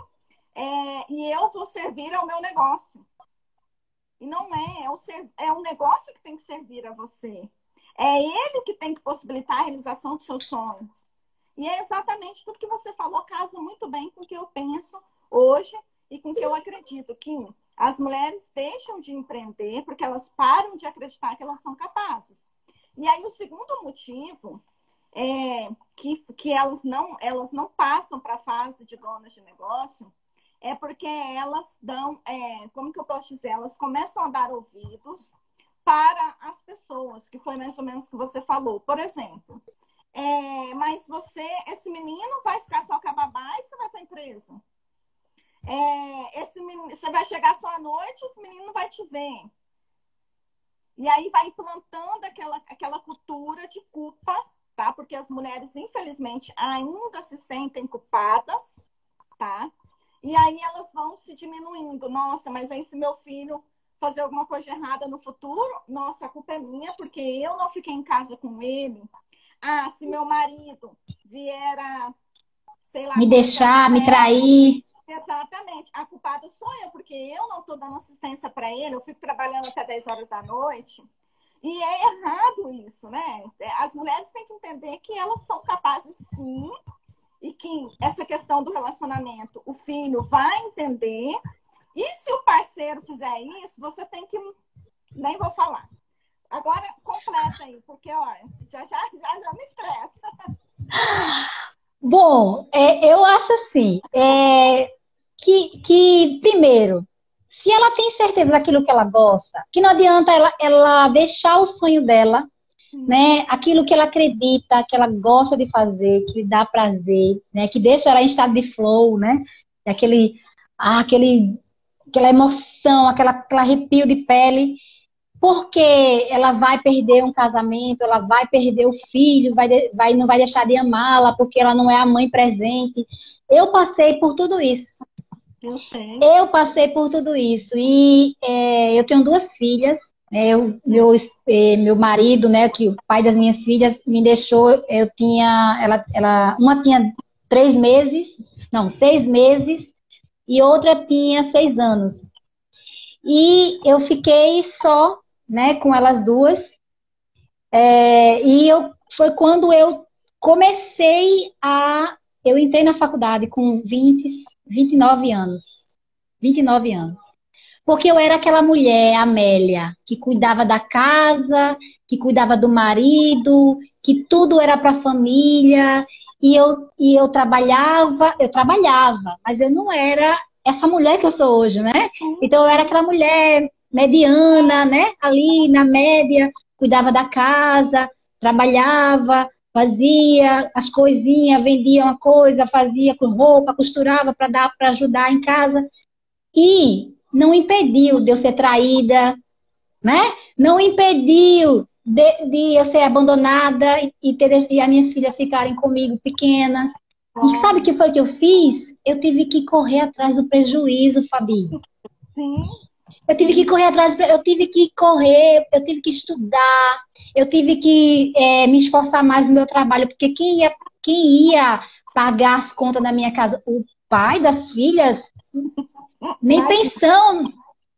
é, e eu vou servir ao meu negócio. E não é, é, o ser, é um negócio que tem que servir a você. É ele que tem que possibilitar a realização dos seus sonhos. E é exatamente tudo que você falou, casa muito bem com o que eu penso hoje e com o que eu acredito, Kim. As mulheres deixam de empreender porque elas param de acreditar que elas são capazes. E aí, o segundo motivo é que, que elas, não, elas não passam para a fase de donas de negócio é porque elas dão, é, como que eu posso dizer, elas começam a dar ouvidos para as pessoas, que foi mais ou menos o que você falou. Por exemplo, é, mas você, esse menino vai ficar só com a babá e você vai para a empresa. É, esse menino, você vai chegar só à noite, esse menino vai te ver. E aí vai implantando aquela, aquela cultura de culpa, tá? Porque as mulheres, infelizmente, ainda se sentem culpadas, tá? E aí elas vão se diminuindo. Nossa, mas aí se meu filho fazer alguma coisa errada no futuro, nossa, a culpa é minha, porque eu não fiquei em casa com ele. Ah, se meu marido vier a, sei lá... Me deixar, me trair... Exatamente. A culpada sou eu, porque eu não estou dando assistência para ele, eu fico trabalhando até 10 horas da noite. E é errado isso, né? As mulheres têm que entender que elas são capazes, sim, e que essa questão do relacionamento, o filho vai entender. E se o parceiro fizer isso, você tem que. Nem vou falar. Agora, completa aí, porque, olha, já já, já, já me estressa. Bom, é, eu acho assim, é, que, que, primeiro, se ela tem certeza daquilo que ela gosta, que não adianta ela, ela deixar o sonho dela, né? Aquilo que ela acredita, que ela gosta de fazer, que lhe dá prazer, né? Que deixa ela em estado de flow, né? Aquele, ah, aquele, aquela emoção, aquela, aquele arrepio de pele, porque ela vai perder um casamento, ela vai perder o filho, vai, vai não vai deixar de amá-la porque ela não é a mãe presente. Eu passei por tudo isso. Eu sei. Eu passei por tudo isso. E é, eu tenho duas filhas. Né, eu, meu, é, meu marido, né, que o pai das minhas filhas me deixou, eu tinha, ela, ela, uma tinha três meses, não, seis meses, e outra tinha seis anos. E eu fiquei só, né, com elas duas. É, e eu, foi quando eu comecei a, eu entrei na faculdade com 20, 29 anos. 29 anos. Porque eu era aquela mulher, Amélia, que cuidava da casa, que cuidava do marido, que tudo era para a família. E eu, e eu trabalhava, eu trabalhava, mas eu não era essa mulher que eu sou hoje, né? Então eu era aquela mulher mediana, né? Ali na média, cuidava da casa, trabalhava, fazia as coisinhas, vendia uma coisa, fazia com roupa, costurava para dar para ajudar em casa e não impediu de eu ser traída, né? Não impediu de, de eu ser abandonada e, ter, e as minhas filhas ficarem comigo pequenas. E sabe o que foi que eu fiz? Eu tive que correr atrás do prejuízo, Fabi. Sim. Eu tive que correr atrás, eu tive que correr, eu tive que estudar, eu tive que é, me esforçar mais no meu trabalho, porque quem ia, quem ia pagar as contas da minha casa? O pai das filhas? Nem pensão,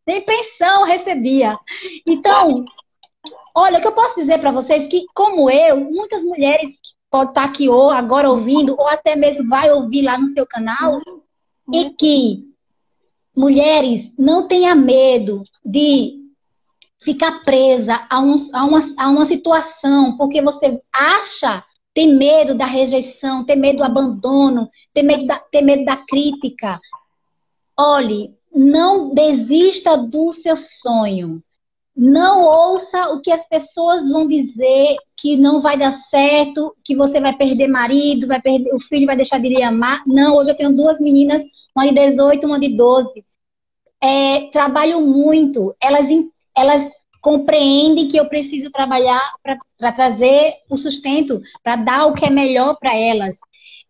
nem pensão recebia. Então, olha, o que eu posso dizer para vocês que, como eu, muitas mulheres podem estar aqui ou agora ouvindo, ou até mesmo vai ouvir lá no seu canal, e que mulheres, não tenha medo de ficar presa a, um, a, uma, a uma situação, porque você acha, tem medo da rejeição, tem medo do abandono, medo da, tem medo da crítica. Olhe, não desista do seu sonho. Não ouça o que as pessoas vão dizer que não vai dar certo, que você vai perder marido, vai perder, o filho vai deixar de lhe amar. Não, hoje eu tenho duas meninas, uma de 18, uma de 12 é, trabalham muito, elas, elas compreendem que eu preciso trabalhar para trazer o sustento, para dar o que é melhor para elas.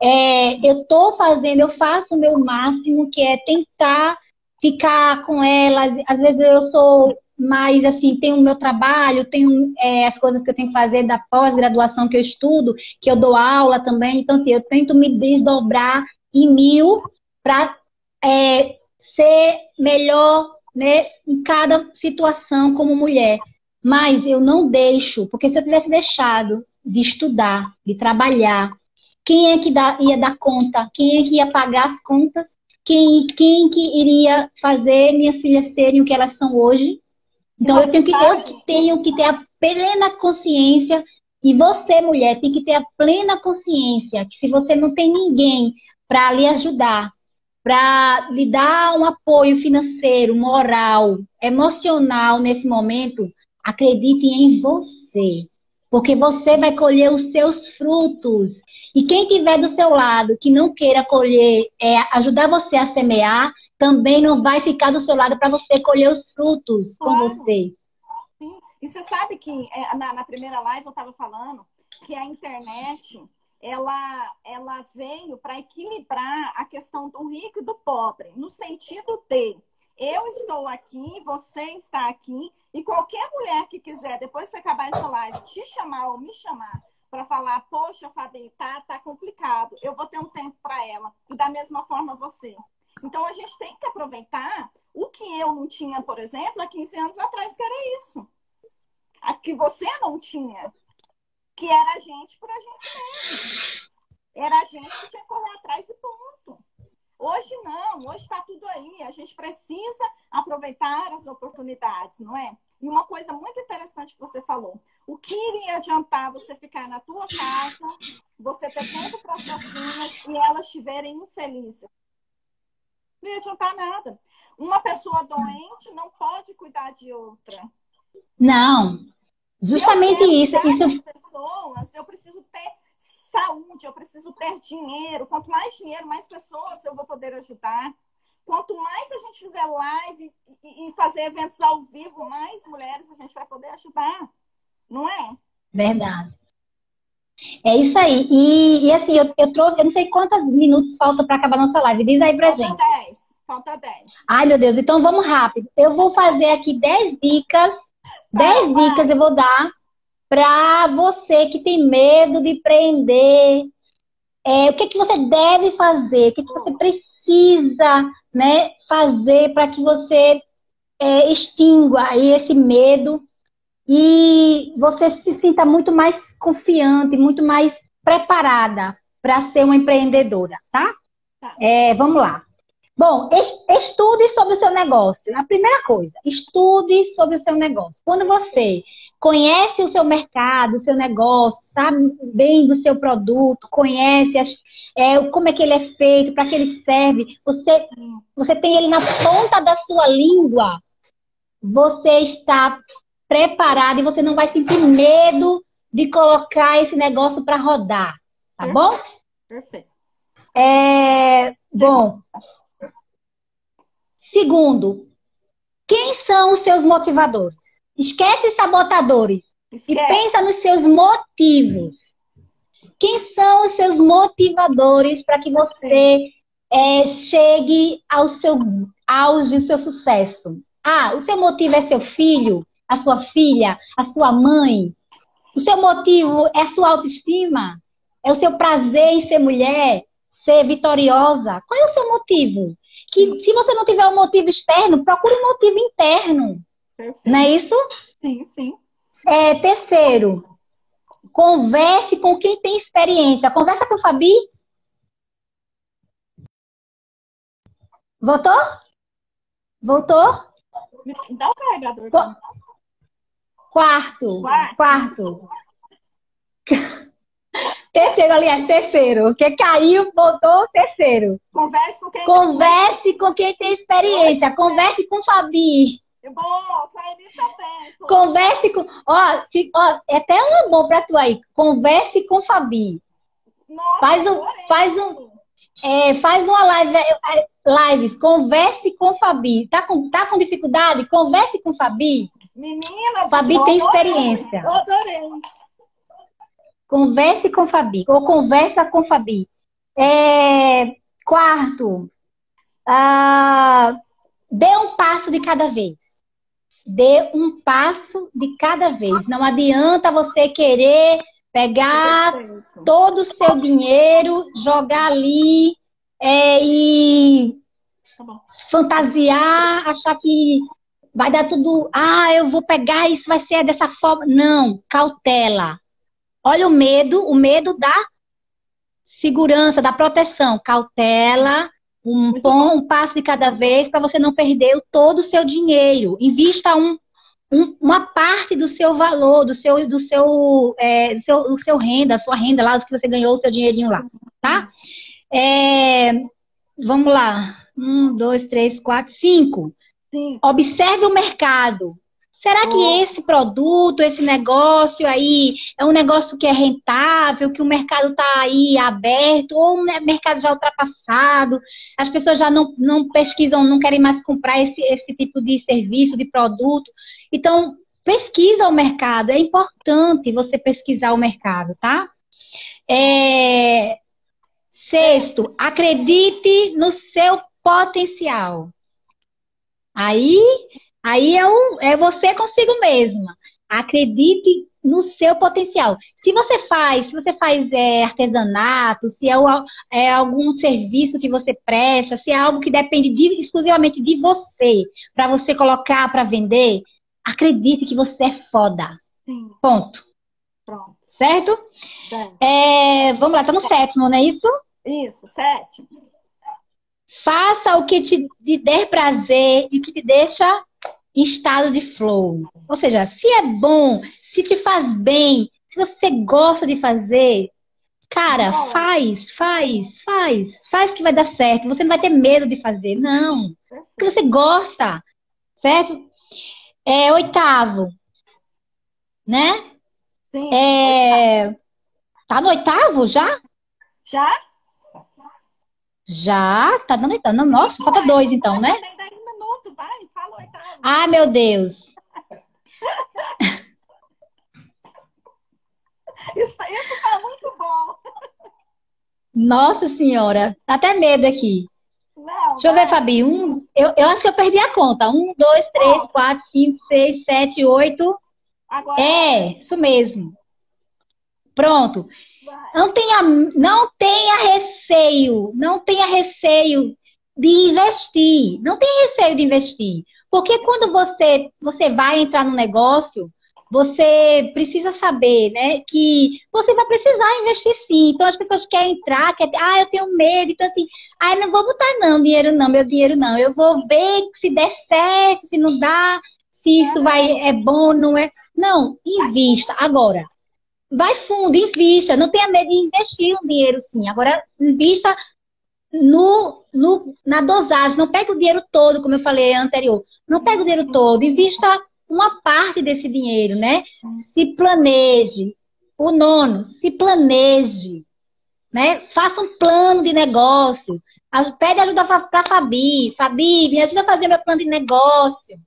É, eu estou fazendo, eu faço o meu máximo, que é tentar ficar com elas. Às vezes eu sou mais assim, tenho o meu trabalho, tenho é, as coisas que eu tenho que fazer da pós-graduação que eu estudo, que eu dou aula também. Então, assim, eu tento me desdobrar em mil para é, ser melhor né, em cada situação como mulher. Mas eu não deixo, porque se eu tivesse deixado de estudar, de trabalhar, quem é que dá, ia dar conta? Quem é que ia pagar as contas? Quem, quem que iria fazer minhas filhas serem o que elas são hoje? Então eu tenho que, eu tenho que ter a plena consciência E você, mulher, tem que ter a plena consciência que se você não tem ninguém para lhe ajudar, para lhe dar um apoio financeiro, moral, emocional nesse momento, acredite em você. Porque você vai colher os seus frutos. E quem tiver do seu lado que não queira colher, é, ajudar você a semear, também não vai ficar do seu lado para você colher os frutos claro. com você. Sim. E você sabe que é, na, na primeira live eu estava falando que a internet ela, ela veio para equilibrar a questão do rico e do pobre, no sentido de eu estou aqui, você está aqui, e qualquer mulher que quiser, depois que acabar essa live, te chamar ou me chamar para falar, poxa, Fabi, tá, tá complicado, eu vou ter um tempo para ela. E da mesma forma você. Então a gente tem que aproveitar o que eu não tinha, por exemplo, há 15 anos atrás, que era isso. A que você não tinha que era a gente por a gente mesmo. Era a gente que tinha que correr atrás e ponto. Hoje não, hoje está tudo aí. A gente precisa aproveitar as oportunidades, não é? E uma coisa muito interessante que você falou: o que iria adiantar você ficar na tua casa, você ter tempo para suas filhas e elas estiverem infelizes? Não ia adiantar nada. Uma pessoa doente não pode cuidar de outra. Não, Justamente isso. isso... pessoas, eu preciso ter saúde, eu preciso ter dinheiro. Quanto mais dinheiro, mais pessoas eu vou poder ajudar. Quanto mais a gente fizer live e fazer eventos ao vivo, mais mulheres a gente vai poder ajudar. Não é? Verdade. É isso aí. E, e assim, eu, eu, trouxe, eu não sei quantos minutos faltam para acabar nossa live. Diz aí pra Falta gente. Falta 10. Falta 10. Ai, meu Deus, então vamos rápido. Eu vou fazer aqui 10 dicas 10 dicas eu vou dar para você que tem medo de empreender. É, o que, é que você deve fazer? O que, é que você precisa né, fazer para que você é, extingua esse medo e você se sinta muito mais confiante, muito mais preparada para ser uma empreendedora, tá? tá. É, vamos lá. Bom, estude sobre o seu negócio. A primeira coisa, estude sobre o seu negócio. Quando você conhece o seu mercado, o seu negócio, sabe bem do seu produto, conhece as, é, como é que ele é feito, para que ele serve, você, você tem ele na ponta da sua língua, você está preparado e você não vai sentir medo de colocar esse negócio para rodar, tá bom? Perfeito. É, bom, Segundo, quem são os seus motivadores? Esquece os sabotadores Esquece. e pensa nos seus motivos. Quem são os seus motivadores para que você é, chegue ao seu auge, ao seu sucesso? Ah, o seu motivo é seu filho, a sua filha, a sua mãe. O seu motivo é a sua autoestima? É o seu prazer em ser mulher, ser vitoriosa? Qual é o seu motivo? Que se você não tiver um motivo externo, procure um motivo interno. Perfeito. Não é isso? Sim, sim. É, terceiro, converse com quem tem experiência. Conversa com o Fabi. Voltou? Voltou? Dá o carregador. Quarto. Quarto. Quarto. Terceiro, aliás, terceiro. Que caiu, botou terceiro. Converse com quem, Converse com quem tem experiência. Converse com Fabi. Bom, com a Eli também. Converse com. Ó, ó, é até um bom pra tu aí. Converse com Fabi. Nossa, faz um, faz um, é, faz uma live, é, é, lives. Converse com Fabi. Tá com, tá com dificuldade? Converse com Fabi. Menina, Fabi tem experiência. Adorei. Converse com Fabi, ou conversa com Fabi. É, quarto, ah, dê um passo de cada vez. Dê um passo de cada vez. Não adianta você querer pegar Perfeito. todo o seu dinheiro, jogar ali é, e tá fantasiar, achar que vai dar tudo. Ah, eu vou pegar, isso vai ser dessa forma. Não, cautela. Olha o medo, o medo da segurança, da proteção, cautela, um, um passo de cada vez para você não perder todo o seu dinheiro. Invista um, um, uma parte do seu valor, do seu, do seu, é, do seu, do seu renda, a sua renda lá, que você ganhou o seu dinheirinho lá, tá? É, vamos lá. Um, dois, três, quatro, cinco. Sim. Observe o mercado. Será que esse produto, esse negócio aí é um negócio que é rentável, que o mercado está aí aberto, ou um mercado já ultrapassado, as pessoas já não, não pesquisam, não querem mais comprar esse, esse tipo de serviço, de produto. Então, pesquisa o mercado, é importante você pesquisar o mercado, tá? É... Sexto, acredite no seu potencial. Aí Aí é, um, é você consigo mesma. Acredite no seu potencial. Se você faz, se você faz é, artesanato, se é, é, algum serviço que você presta, se é algo que depende de, exclusivamente de você, para você colocar para vender, acredite que você é foda. Sim. Ponto. Pronto. Certo? É, vamos lá, tá no sétimo, não é isso? Isso, sétimo. Faça o que te, te der prazer e que te deixa estado de flow. Ou seja, se é bom, se te faz bem, se você gosta de fazer, cara, faz, faz, faz, faz que vai dar certo. Você não vai ter medo de fazer, não. Porque você gosta, certo? É oitavo, né? Sim. É... Tá no oitavo já? Já? Já? Tá dando oitavo. Nossa, falta dois então, né? Tem dez minutos, vai, Ah, meu Deus. Isso, isso tá muito bom. Nossa senhora, tá até medo aqui. Não, Deixa eu ver, Fabi. Um, eu, eu acho que eu perdi a conta. Um, dois, três, oh. quatro, cinco, seis, sete, oito. Agora... É, isso mesmo. Pronto. Não tenha, não tenha receio, não tenha receio de investir. Não tenha receio de investir. Porque quando você, você vai entrar no negócio, você precisa saber, né, que você vai precisar investir sim. Então as pessoas querem entrar, querem, ah, eu tenho medo, então assim, ah, não vou botar não, dinheiro não, meu dinheiro não. Eu vou ver se der certo, se não dá, se isso vai é bom, não é. Não, invista agora. Vai fundo, invista, não tenha medo de investir um dinheiro sim. Agora invista no, no, na dosagem. Não pega o dinheiro todo, como eu falei anterior. Não pega o dinheiro todo, invista uma parte desse dinheiro, né? Se planeje. O nono, se planeje. Né? Faça um plano de negócio. Pede ajuda para Fabi. Fabi, me ajuda a fazer meu plano de negócio.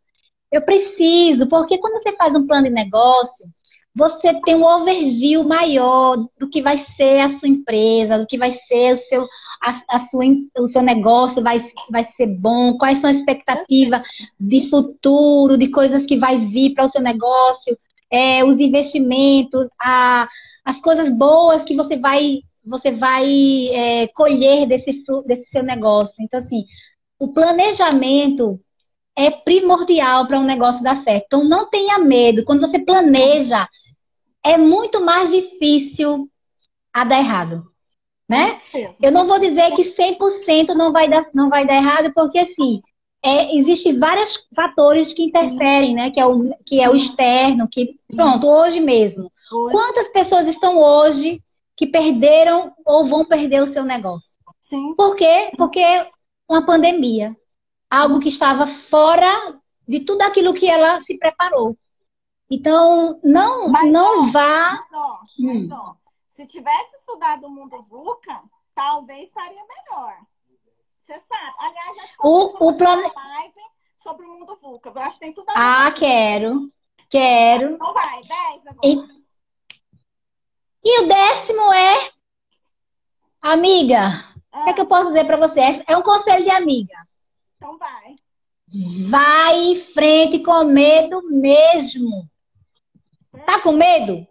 Eu preciso, porque quando você faz um plano de negócio, você tem um overview maior do que vai ser a sua empresa, do que vai ser o seu, a, a sua, o seu negócio vai, vai ser bom, quais são as expectativas de futuro, de coisas que vai vir para o seu negócio, é, os investimentos, a, as coisas boas que você vai você vai é, colher desse, desse seu negócio. Então, assim, o planejamento é primordial para um negócio dar certo. Então, não tenha medo. Quando você planeja, é muito mais difícil a dar errado né? Eu não vou dizer que 100% não vai dar, não vai dar errado, porque assim, é, existem vários fatores que interferem, né? Que é o, que é o externo, que pronto, hoje mesmo. Quantas pessoas estão hoje que perderam ou vão perder o seu negócio? Sim. Por quê? Porque uma pandemia, algo que estava fora de tudo aquilo que ela se preparou. Então, não, mas não ó, vá. Mas ó, mas hum. ó, se tivesse estudado o mundo VUCA, talvez estaria melhor. Você sabe. Aliás, já te o, o plano... live sobre o mundo VUCA. Eu acho que tem tudo a ver. Ah, quero. Quero. Então vai, 10 agora. E... e o décimo é. Amiga, ah. o que, é que eu posso dizer para você? É um conselho de amiga. Então vai. Vai em frente com medo mesmo. Tá com medo?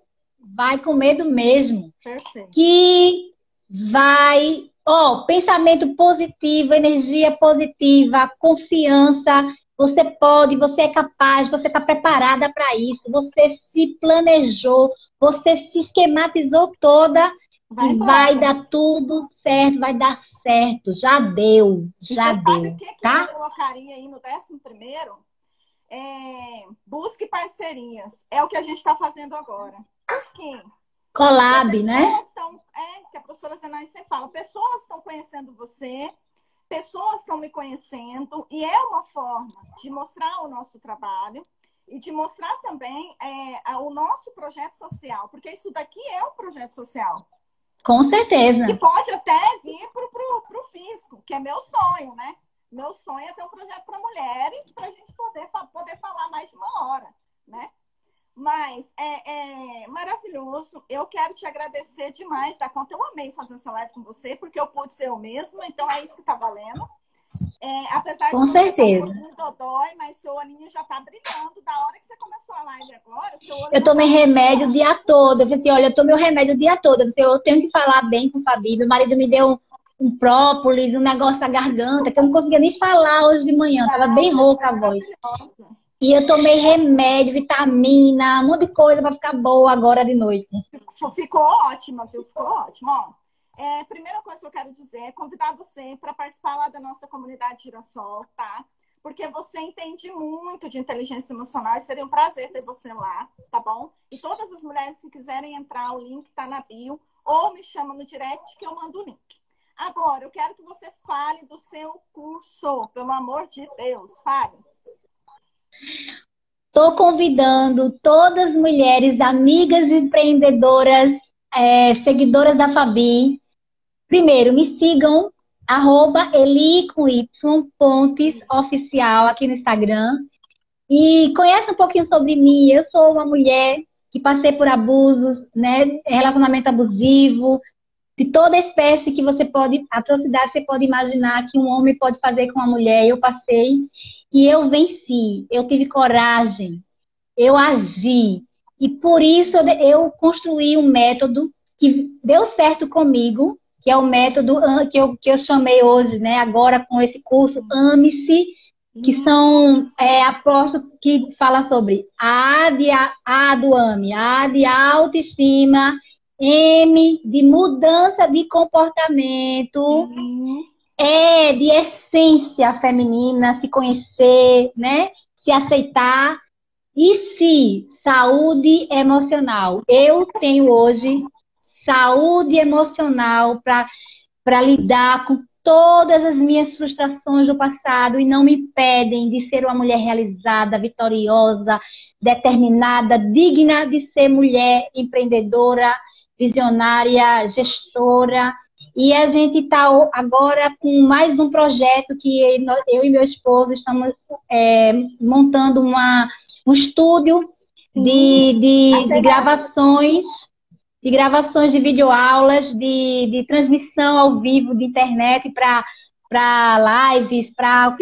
Vai com medo mesmo. Perfeito. Que vai, ó, pensamento positivo, energia positiva, confiança. Você pode, você é capaz, você está preparada para isso, você se planejou, você se esquematizou toda vai, e vai dar tudo certo, vai dar certo. Já deu, já deu. Sabe o que, tá? eu colocaria aí no décimo primeiro? é, busque parcerias. É o que a gente está fazendo agora. Por quê? Collab, né? Estão, é, que a professora Zenai sempre fala, pessoas estão conhecendo você, pessoas estão me conhecendo, e é uma forma de mostrar o nosso trabalho e de mostrar também é, o nosso projeto social, porque isso daqui é um projeto social. Com certeza. Que pode até vir para o físico, que é meu sonho, né? Meu sonho é ter um projeto para mulheres, para a gente poder, poder falar mais de uma hora, né? Mas é, é, maravilhoso. Eu quero te agradecer demais, da conta. Eu amei fazer essa live com você, porque eu pude ser eu mesma, então é isso que tá valendo. É, apesar com de certeza. Tá um dodói, mas seu olhinho já tá brilhando. Da hora que você começou a live agora, seu olho Eu tomei tá remédio o dia todo. Eu falei assim, olha, eu tomei o remédio o dia todo. Eu, falei, eu tenho que falar bem com o Fabi. Meu marido me deu um, um própolis, um negócio na garganta, que eu não conseguia nem falar hoje de manhã. Tava bem rouca a voz. E eu tomei remédio, vitamina, um monte de coisa para ficar boa agora de noite. Ficou ótima, viu? Ficou ótimo. Ó, é, primeira coisa que eu quero dizer é convidar você para participar lá da nossa comunidade Girassol, tá? Porque você entende muito de inteligência emocional e seria um prazer ter você lá, tá bom? E todas as mulheres que quiserem entrar, o link tá na bio, ou me chama no direct que eu mando o link. Agora, eu quero que você fale do seu curso, pelo amor de Deus, fale. Estou convidando todas as mulheres, amigas empreendedoras, é, seguidoras da Fabi. Primeiro, me sigam, arroba Eli com Y, Pontes Oficial aqui no Instagram. E conheça um pouquinho sobre mim. Eu sou uma mulher que passei por abusos, né? Relacionamento abusivo, de toda espécie que você pode, atrocidade você pode imaginar que um homem pode fazer com uma mulher. Eu passei. E eu venci, eu tive coragem, eu agi. E por isso eu construí um método que deu certo comigo, que é o método que eu, que eu chamei hoje, né, agora com esse curso Ame-se, que são é, apostos que fala sobre A de a, a do AME, A de autoestima, M de mudança de comportamento, uhum é de essência feminina, se conhecer, né? Se aceitar. E se saúde emocional. Eu tenho hoje saúde emocional para lidar com todas as minhas frustrações do passado e não me impedem de ser uma mulher realizada, vitoriosa, determinada, digna de ser mulher empreendedora, visionária, gestora e a gente está agora com mais um projeto que eu e meu esposo estamos é, montando uma, um estúdio de, de, de, gravações, de gravações de videoaulas, de, de transmissão ao vivo de internet para lives, para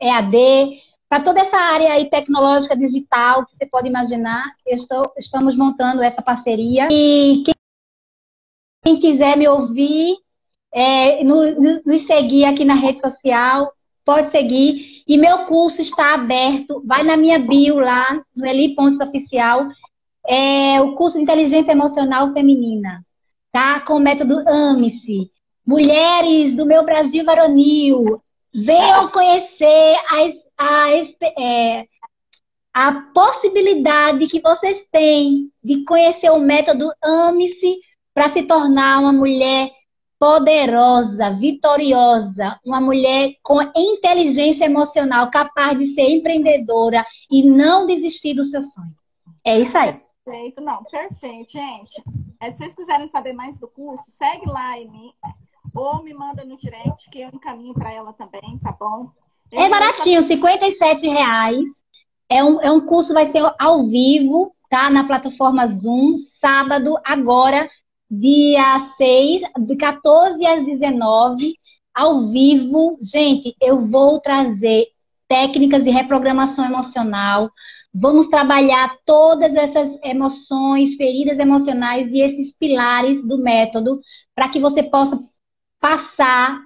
EAD, para toda essa área aí tecnológica digital que você pode imaginar. Estou, estamos montando essa parceria. E quem quem quiser me ouvir, é, nos, nos seguir aqui na rede social, pode seguir. E meu curso está aberto. Vai na minha bio lá, no Eli Pontes Oficial. É o curso de Inteligência Emocional Feminina, tá? Com o método AME-se. Mulheres do meu Brasil varonil, venham conhecer as, a, é, a possibilidade que vocês têm de conhecer o método AME-se para se tornar uma mulher poderosa, vitoriosa, uma mulher com inteligência emocional, capaz de ser empreendedora e não desistir do seu sonho. É isso aí. Perfeito, não, perfeito, gente. É, se vocês quiserem saber mais do curso, segue lá em mim ou me manda no direct que eu encaminho para ela também, tá bom? Eu é baratinho, 57 reais. É um, é um curso, vai ser ao vivo, tá? Na plataforma Zoom, sábado, agora, dia 6, de 14 às 19, ao vivo. Gente, eu vou trazer técnicas de reprogramação emocional. Vamos trabalhar todas essas emoções, feridas emocionais e esses pilares do método para que você possa passar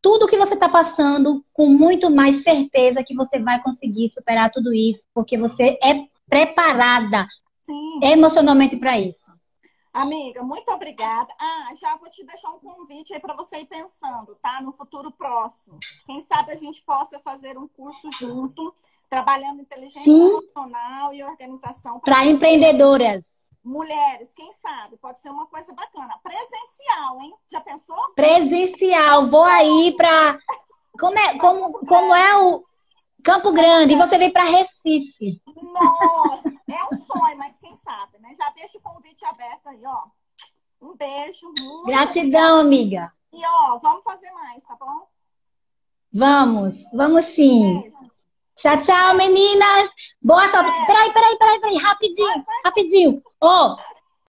tudo que você está passando com muito mais certeza que você vai conseguir superar tudo isso, porque você é preparada Sim. emocionalmente para isso. Amiga, muito obrigada. Ah, já vou te deixar um convite aí para você ir pensando, tá? No futuro próximo. Quem sabe a gente possa fazer um curso junto trabalhando inteligência Sim. emocional e organização Para empreendedoras. mulheres, quem sabe? Pode ser uma coisa bacana. Presencial, hein? Já pensou? Presencial. Vou aí para. Como é, como, como é o Campo Grande? E você vem para Recife. Nossa, é um sonho, mas quem sabe, né? Já deixa o convite aberto aí, ó. Um beijo. Muito Gratidão, amiga. E ó, vamos fazer mais, tá bom? Vamos, vamos sim. Beijo. Tchau, tchau, meninas. Boa sorte. Peraí, peraí, peraí, peraí, rapidinho, rapidinho. Ó,